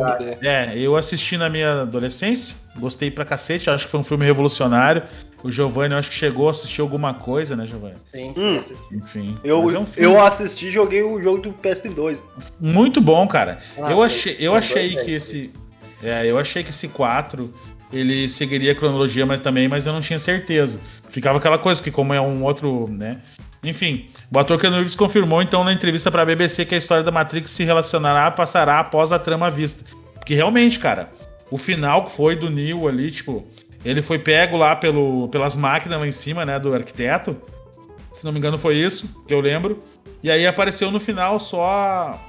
Speaker 1: é, eu assisti na minha adolescência, gostei pra cacete, acho que foi um filme revolucionário. O Giovanni, eu acho que chegou a assistir alguma coisa, né, Giovanni?
Speaker 2: Sim, sim, hum.
Speaker 3: Enfim. Eu, é um eu assisti joguei o jogo do PS2.
Speaker 1: Muito bom, cara. Ah, eu achei, eu achei que esse. É, eu achei que esse 4 ele seguiria a cronologia mas também, mas eu não tinha certeza. Ficava aquela coisa que como é um outro, né? Enfim, o ator Keanu Reeves confirmou então na entrevista para a BBC que a história da Matrix se relacionará passará após a trama vista. Porque realmente, cara, o final que foi do Neo ali, tipo, ele foi pego lá pelo, pelas máquinas lá em cima, né, do arquiteto. Se não me engano foi isso, que eu lembro. E aí apareceu no final só a,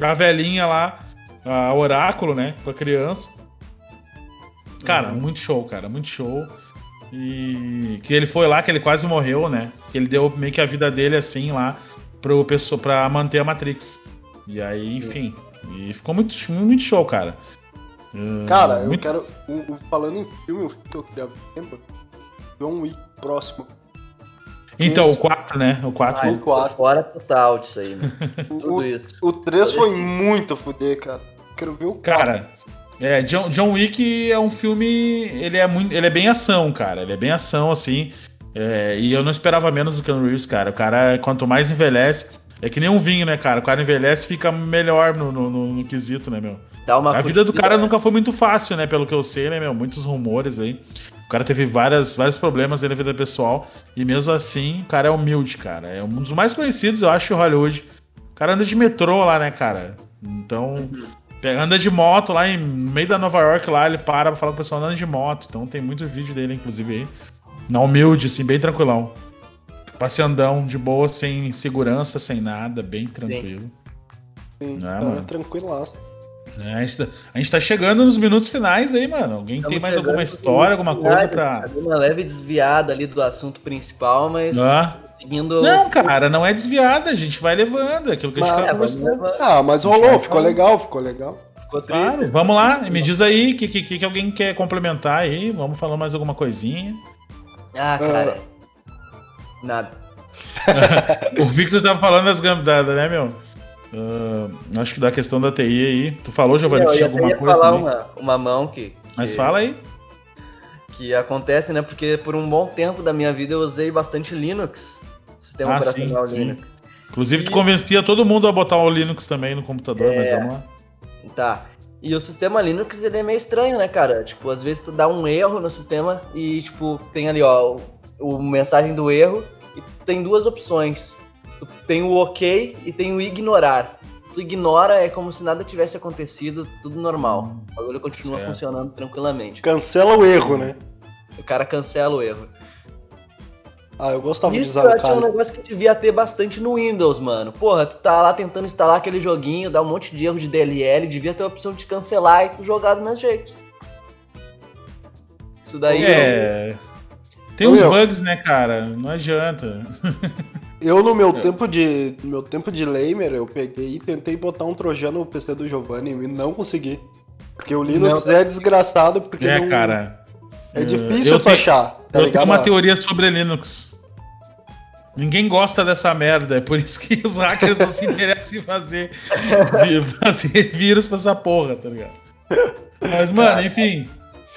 Speaker 1: a velhinha lá, a oráculo, né, com a criança. Cara, uhum. muito show, cara, muito show. E que ele foi lá, que ele quase morreu, né? Que ele deu meio que a vida dele assim lá pro pessoa para manter a Matrix. E aí, enfim, e ficou muito, muito show, cara.
Speaker 3: Uh, cara, eu muito... quero. falando em filme, o filme que eu queria ver, John Wick próximo.
Speaker 1: Então, Esse... o 4, né? O 4. Ah,
Speaker 2: o 4. Fora total disso aí, né?
Speaker 3: Tudo o, isso. O 3 foi muito fuder, cara. Quero ver o 4.
Speaker 1: Cara, é, John, John Wick é um filme. Ele é, muito, ele é bem ação, cara. Ele é bem ação, assim. É, e eu não esperava menos do que o Reeves, cara. O cara, quanto mais envelhece. É que nem um vinho, né, cara? O cara envelhece fica melhor no, no, no, no quesito, né, meu? a vida do cara nunca foi muito fácil, né? Pelo que eu sei, né, meu? Muitos rumores aí. O cara teve várias, vários problemas na vida pessoal. E mesmo assim, o cara é humilde, cara. É um dos mais conhecidos, eu acho, em Hollywood. O cara anda de metrô lá, né, cara? Então. Anda de moto lá em meio da Nova York, lá ele para pra falar com o pessoal andando de moto. Então tem muito vídeo dele, inclusive, aí. Na humilde, assim, bem tranquilão. Passeandão, de boa, sem segurança, sem nada, bem tranquilo.
Speaker 3: Sim, é, mano. tranquilaço.
Speaker 1: É, a, gente tá, a gente tá chegando nos minutos finais aí, mano. Alguém Estamos tem mais alguma história, alguma coisa pra.
Speaker 2: Uma leve desviada ali do assunto principal, mas.
Speaker 1: Ah. Seguindo... Não, cara, não é desviada, a gente vai levando, é aquilo que a gente tava
Speaker 3: conversando. Ah, mas rolou, ficou legal, ficou legal. Ficou
Speaker 1: claro, vamos lá, me diz aí o que, que, que alguém quer complementar aí, vamos falar mais alguma coisinha.
Speaker 2: Ah, cara. Nada.
Speaker 1: o Victor tava falando das gambidadas, né, meu? Uh, acho que da questão da TI aí. Tu falou, Giovanni, que tinha alguma coisa? Eu ia
Speaker 2: falar uma, uma mão que, que.
Speaker 1: Mas fala aí
Speaker 2: que acontece, né? Porque por um bom tempo da minha vida eu usei bastante Linux sistema ah, operacional sim, Linux. Sim.
Speaker 1: Inclusive, e... tu convencia todo mundo a botar o Linux também no computador, é... mas vamos lá.
Speaker 2: Tá. E o sistema Linux, ele é meio estranho, né, cara? Tipo, às vezes tu dá um erro no sistema e, tipo, tem ali, ó, o, o mensagem do erro e tem duas opções. Tu tem o OK e tem o ignorar. Tu ignora, é como se nada tivesse acontecido, tudo normal. O bagulho continua certo. funcionando tranquilamente.
Speaker 3: Cancela o erro, né?
Speaker 2: O cara cancela o erro.
Speaker 3: Ah, eu gostava
Speaker 2: Isso de usar eu um negócio que devia ter bastante no Windows, mano. Porra, tu tá lá tentando instalar aquele joguinho, dá um monte de erro de DLL, devia ter a opção de cancelar e tu jogar do mesmo jeito. Isso daí.
Speaker 1: É. Tem uns bugs, né, cara? Não adianta.
Speaker 3: Eu no meu tempo de no meu tempo de lamer, eu peguei e tentei botar um trojano no PC do Giovanni e não consegui. Porque o Linux não. é desgraçado porque
Speaker 1: É,
Speaker 3: não...
Speaker 1: cara.
Speaker 3: É difícil tu achar.
Speaker 1: Tá eu ligado? tenho uma teoria sobre Linux. Ninguém gosta dessa merda, é por isso que os hackers não se interessam em fazer, fazer vírus pra essa porra, tá ligado? Mas, mano, enfim.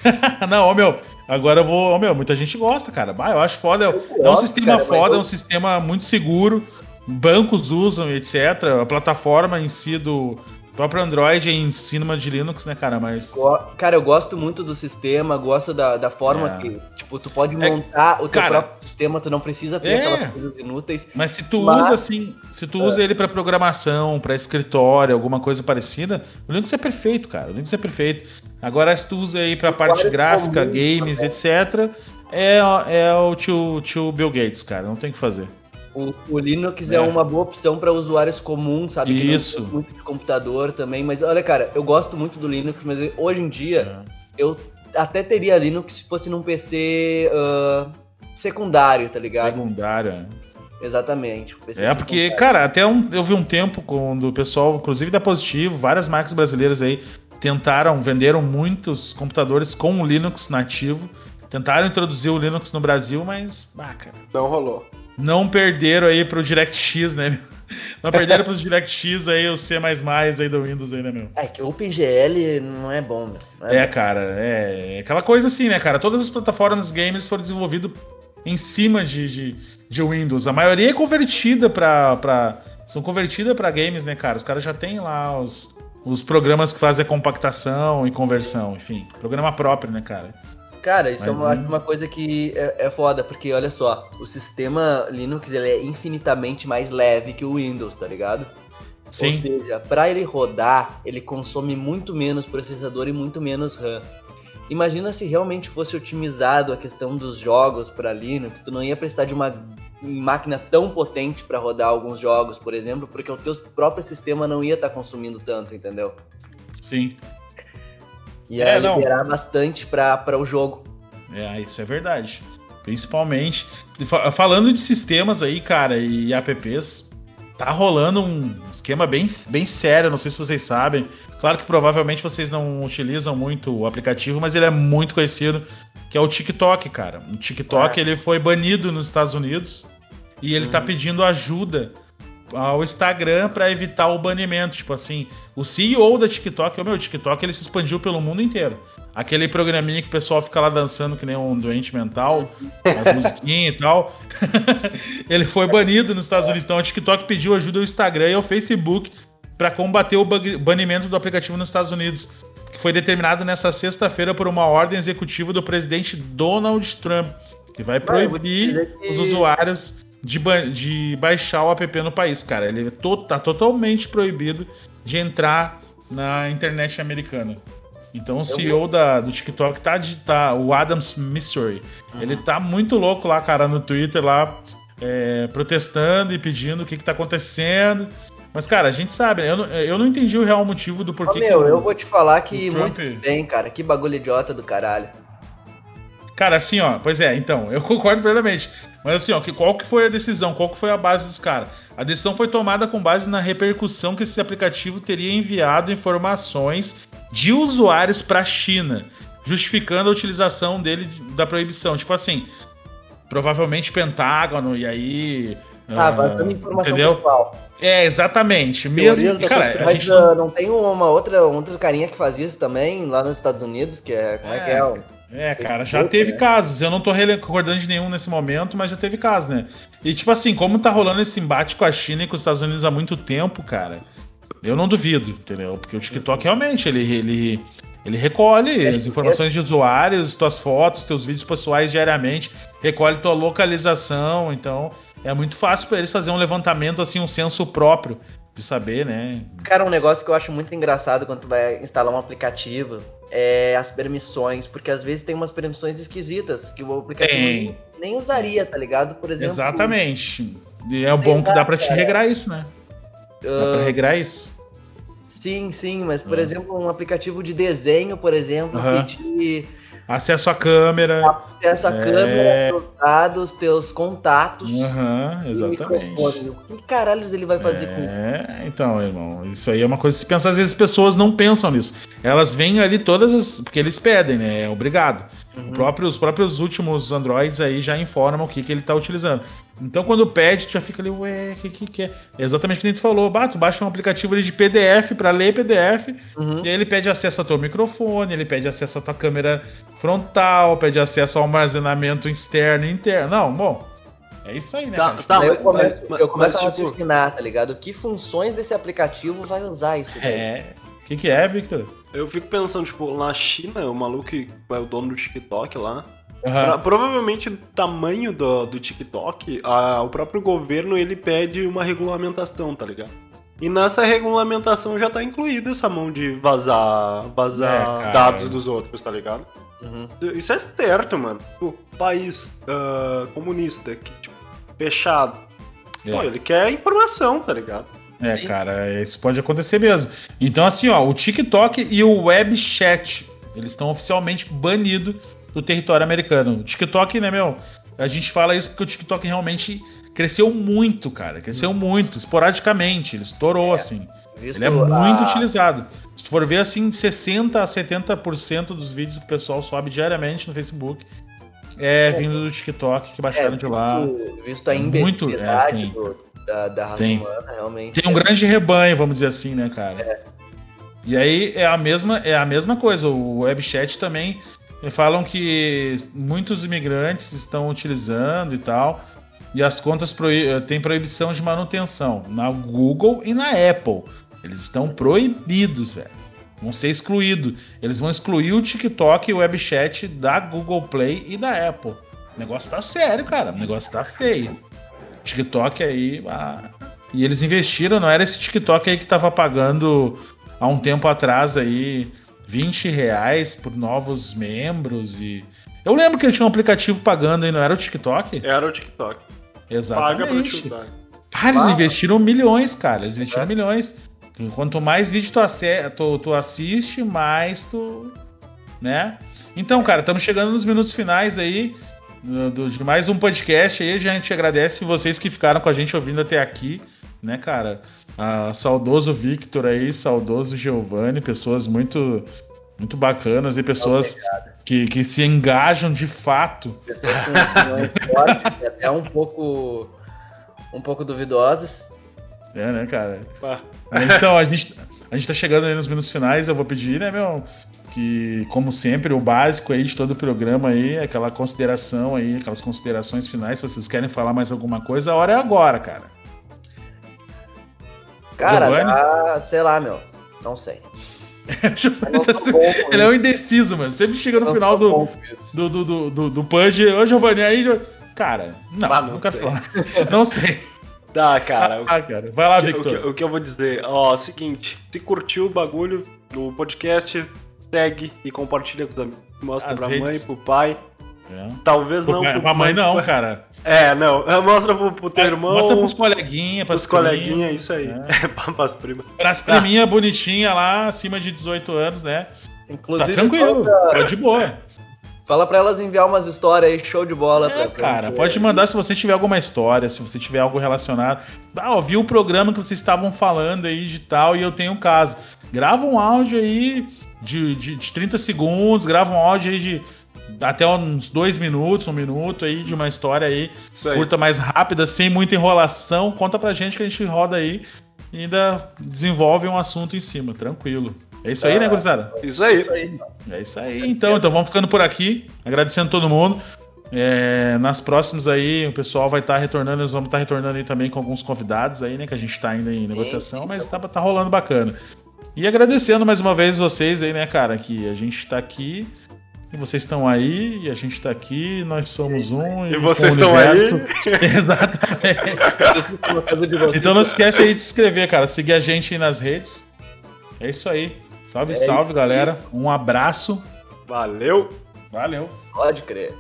Speaker 1: não, ó, meu, agora eu vou. Ó, meu, muita gente gosta, cara. Bah, eu acho foda. Eu é um sistema cara, foda, é um sistema muito seguro. Bancos usam, etc. A plataforma em si do, próprio Android é em cima de Linux, né, cara? Mas.
Speaker 2: Cara, eu gosto muito do sistema, gosto da, da forma é. que, tipo, tu pode é, montar é, o teu cara, próprio sistema, tu não precisa ter é. aquelas coisas inúteis.
Speaker 1: Mas se tu mas... usa assim, se tu usa é. ele para programação, para escritório, alguma coisa parecida, o Linux é perfeito, cara. O Linux é perfeito. Agora, se tu usa aí pra parte gráfica, games, etc., é, é o tio, tio Bill Gates, cara. Não tem o que fazer.
Speaker 2: O, o Linux é. é. uma boa opção para usuários comuns, sabe?
Speaker 1: Isso.
Speaker 2: Que não muito de computador também. Mas olha, cara, eu gosto muito do Linux, mas hoje em dia é. eu até teria Linux se fosse num PC uh, secundário, tá ligado?
Speaker 1: Secundário, é.
Speaker 2: Exatamente.
Speaker 1: é, porque, cara, até um, eu vi um tempo quando o pessoal, inclusive da Positivo, várias marcas brasileiras aí tentaram, venderam muitos computadores com o Linux nativo. Tentaram introduzir o Linux no Brasil, mas, ah, cara.
Speaker 3: Não rolou
Speaker 1: não perderam aí pro DirectX, né? Não perderam pros DirectX aí, o C++ aí do Windows aí, né, meu?
Speaker 2: É que o OpenGL não é bom,
Speaker 1: meu. É, é cara, é aquela coisa assim, né, cara? Todas as plataformas games foram desenvolvidas em cima de, de, de, Windows. A maioria é convertida pra... pra são convertidas para games, né, cara? Os caras já têm lá os, os programas que fazem a compactação e conversão, enfim. Programa próprio, né, cara?
Speaker 2: Cara, isso Mas, é uma, uma coisa que é, é foda, porque olha só, o sistema Linux ele é infinitamente mais leve que o Windows, tá ligado? Sim. Ou seja, para ele rodar, ele consome muito menos processador e muito menos RAM. Imagina se realmente fosse otimizado a questão dos jogos para Linux, tu não ia precisar de uma máquina tão potente para rodar alguns jogos, por exemplo, porque o teu próprio sistema não ia estar tá consumindo tanto, entendeu?
Speaker 1: Sim.
Speaker 2: Ia é, liberar não. bastante para o jogo.
Speaker 1: É, isso é verdade. Principalmente. Falando de sistemas aí, cara, e apps, tá rolando um esquema bem, bem sério, não sei se vocês sabem. Claro que provavelmente vocês não utilizam muito o aplicativo, mas ele é muito conhecido, que é o TikTok, cara. O TikTok é. ele foi banido nos Estados Unidos e ele tá uhum. tá pedindo ajuda ao Instagram para evitar o banimento. Tipo assim, o CEO da TikTok, o meu TikTok, ele se expandiu pelo mundo inteiro. Aquele programinha que o pessoal fica lá dançando que nem um doente mental, as musiquinhas e tal. ele foi banido nos Estados Unidos. Então o TikTok pediu ajuda ao Instagram e ao Facebook para combater o banimento do aplicativo nos Estados Unidos, que foi determinado nessa sexta-feira por uma ordem executiva do presidente Donald Trump, que vai proibir os usuários de, de baixar o app no país, cara. Ele to tá totalmente proibido de entrar na internet americana. Então o CEO da, do TikTok tá, de, tá o Adams Mystery. Uhum. Ele tá muito louco lá, cara, no Twitter lá, é, protestando e pedindo o que, que tá acontecendo. Mas, cara, a gente sabe, né? Eu não, eu não entendi o real motivo do porquê.
Speaker 2: Ô, meu, eu vou te falar que Trump... muito bem, cara. Que bagulho idiota do caralho.
Speaker 1: Cara, assim, ó, pois é, então, eu concordo plenamente. Mas assim, ó, que, qual que foi a decisão? Qual que foi a base dos caras? A decisão foi tomada com base na repercussão que esse aplicativo teria enviado informações de usuários para a China, justificando a utilização dele da proibição. Tipo assim, provavelmente Pentágono e aí
Speaker 2: ah, vazando informação entendeu? pessoal.
Speaker 1: É, exatamente. Mesmo, cara,
Speaker 2: mas gente... uh, não tem uma outra, outra carinha que faz isso também lá nos Estados Unidos, que é, como é, é que é?
Speaker 1: É, cara, já teve né? casos. Eu não tô recordando de nenhum nesse momento, mas já teve casos, né? E tipo assim, como tá rolando esse embate com a China e com os Estados Unidos há muito tempo, cara, eu não duvido, entendeu? Porque o TikTok realmente, ele, ele, ele recolhe as informações de usuários, tuas fotos, teus vídeos pessoais diariamente, recolhe tua localização, então é muito fácil para eles fazer um levantamento, assim, um senso próprio de saber, né?
Speaker 2: Cara, um negócio que eu acho muito engraçado quando tu vai instalar um aplicativo é as permissões, porque às vezes tem umas permissões esquisitas que o aplicativo nem, nem, usaria, tá ligado? Por exemplo.
Speaker 1: Exatamente. E é bom que dá para te regrar isso, né? Dá uh, pra ah, regrar isso.
Speaker 2: Sim, sim, mas por uh. exemplo, um aplicativo de desenho, por exemplo, uh
Speaker 1: -huh. pedir Acesso à câmera.
Speaker 2: Acesso à é... câmera, dados, teus contatos.
Speaker 1: Uhum, exatamente.
Speaker 2: O que caralhos ele vai fazer é... com isso?
Speaker 1: É, então, irmão, isso aí é uma coisa que se pensa, às vezes as pessoas não pensam nisso. Elas vêm ali todas as. Porque eles pedem, né? É obrigado. Uhum. Próprio, os próprios últimos Androids aí já informam o que, que ele está utilizando. Então quando pede, tu já fica ali, ué, o que, que, que é? é? Exatamente o que a gente falou. Bah, tu baixa um aplicativo ali de PDF para ler PDF, uhum. e aí ele pede acesso ao teu microfone, ele pede acesso à tua câmera frontal, pede acesso ao armazenamento externo e interno. Não, bom. É isso aí, né?
Speaker 2: Tá, tá, eu começo, mas, eu começo mas, a tipo, raciocinar, tá ligado? Que funções desse aplicativo vai usar isso?
Speaker 1: É. O que, que é, Victor?
Speaker 3: Eu fico pensando, tipo, na China, o maluco que é o dono do TikTok lá. Uhum. Pra, provavelmente o tamanho do, do TikTok, a, o próprio governo ele pede uma regulamentação, tá ligado? E nessa regulamentação já tá incluída essa mão de vazar, vazar é, dados dos outros, tá ligado? Uhum. Isso é certo, mano. O país uh, comunista, que, tipo, fechado. É. Pô, ele quer informação, tá ligado?
Speaker 1: É, Sim. cara, isso pode acontecer mesmo. Então, assim, ó, o TikTok e o WebChat, eles estão oficialmente banidos do território americano. O TikTok, né, meu? A gente fala isso porque o TikTok realmente cresceu muito, cara. Cresceu hum. muito, esporadicamente. Ele estourou, é, assim. Ele é muito a... utilizado. Se tu for ver, assim, 60% a 70% dos vídeos que o pessoal sobe diariamente no Facebook é, é vindo do TikTok, que baixaram é,
Speaker 2: de
Speaker 1: lá.
Speaker 2: Visto a muito, é, do, da, da raça tem. humana, realmente.
Speaker 1: Tem um grande rebanho, vamos dizer assim, né, cara? É. E aí é a mesma, é a mesma coisa. O webchat também falam que muitos imigrantes estão utilizando e tal. E as contas proí têm proibição de manutenção na Google e na Apple. Eles estão proibidos, velho. Vão ser excluídos. Eles vão excluir o TikTok e o WebChat da Google Play e da Apple. O negócio tá sério, cara. O negócio tá feio. TikTok aí. Ah. E eles investiram, não era esse TikTok aí que tava pagando há um tempo atrás aí 20 reais por novos membros e. Eu lembro que ele tinha um aplicativo pagando aí, não era o TikTok?
Speaker 3: Era o TikTok.
Speaker 1: Exatamente.
Speaker 3: Paga.
Speaker 1: Cara, eles investiram milhões, cara. Eles investiram milhões. Quanto mais vídeo tu, ace- tu- tu assiste, mais tu. Né? Então, cara, estamos chegando nos minutos finais aí do, do- de mais um podcast aí. A gente agradece vocês que ficaram com a gente ouvindo até aqui, né, cara? Ah, saudoso Victor aí, saudoso Giovanni, pessoas muito, muito bacanas e pessoas que, que se engajam de fato.
Speaker 2: Pessoas com opiniões fortes e até um pouco. um pouco duvidosas.
Speaker 1: É, né, cara?
Speaker 3: Pá.
Speaker 1: Então, a gente, a gente tá chegando aí nos minutos finais, eu vou pedir, né, meu, que, como sempre, o básico aí de todo o programa aí, é aquela consideração aí, aquelas considerações finais, se vocês querem falar mais alguma coisa, a hora é agora, cara.
Speaker 2: Cara, dá, sei lá, meu. Não sei.
Speaker 1: Ele é um indeciso, mano. Sempre chega no final do, do, do, do, do, do PUD, ô Giovanni, aí, cara, não,
Speaker 3: Ah,
Speaker 1: não,
Speaker 3: não
Speaker 1: quero falar. Não sei.
Speaker 3: Dá, cara.
Speaker 1: Ah, cara. Vai lá,
Speaker 3: que, o,
Speaker 1: Victor.
Speaker 3: que, o que eu vou dizer? Ó, seguinte, se curtiu o bagulho do podcast, segue e compartilha com os amigos. Mostra
Speaker 1: As
Speaker 3: pra
Speaker 1: redes.
Speaker 3: mãe, pro pai.
Speaker 1: É.
Speaker 3: Talvez
Speaker 1: Pô,
Speaker 3: não.
Speaker 1: pra
Speaker 3: pro
Speaker 1: pra mãe não,
Speaker 3: pro-
Speaker 1: cara.
Speaker 3: É, não. Mostra pro, pro teu irmão.
Speaker 1: Mostra pros coleguinhas, pras
Speaker 3: pros coleguinhas, isso aí.
Speaker 1: É.
Speaker 3: É. pras primas.
Speaker 1: Pras priminhas bonitinhas lá, acima de 18 anos, né? Tá
Speaker 2: Inclusive,
Speaker 1: tranquilo,
Speaker 2: Fala, pra,
Speaker 1: tá de boa.
Speaker 2: fala pra elas enviar umas histórias aí, show de bola.
Speaker 1: É,
Speaker 2: pra-
Speaker 1: cara, pode mandar se você tiver alguma história, se você tiver algo relacionado. Ah, ouvi o programa que vocês estavam falando aí de tal e eu tenho um caso. Grava um áudio aí de, de, de 30 segundos, grava um áudio aí de até uns dois minutos, um minuto aí de uma história aí
Speaker 3: aí.
Speaker 1: curta mais rápida, sem muita enrolação. Conta pra gente que a gente roda aí e ainda desenvolve um assunto em cima, tranquilo. É isso aí, né, gurizada?
Speaker 3: Isso aí.
Speaker 2: Isso aí.
Speaker 1: É isso aí, então. Então vamos ficando por aqui. Agradecendo todo mundo. É, nas próximas aí, o pessoal vai estar retornando, nós vamos estar retornando aí também com alguns convidados aí, né? Que a gente tá ainda em negociação,
Speaker 2: sim.
Speaker 1: mas tá, tá rolando bacana. E agradecendo mais uma vez vocês aí, né, cara? Que a gente tá aqui. E vocês estão aí, e a gente tá aqui, nós somos um.
Speaker 3: E
Speaker 1: com
Speaker 3: vocês estão aí.
Speaker 1: Exatamente. Então não esquece aí de se inscrever, cara. Seguir a gente aí nas redes. É isso aí. Salve,
Speaker 2: É
Speaker 1: salve, galera. Um abraço.
Speaker 3: Valeu.
Speaker 1: Valeu.
Speaker 2: Pode crer.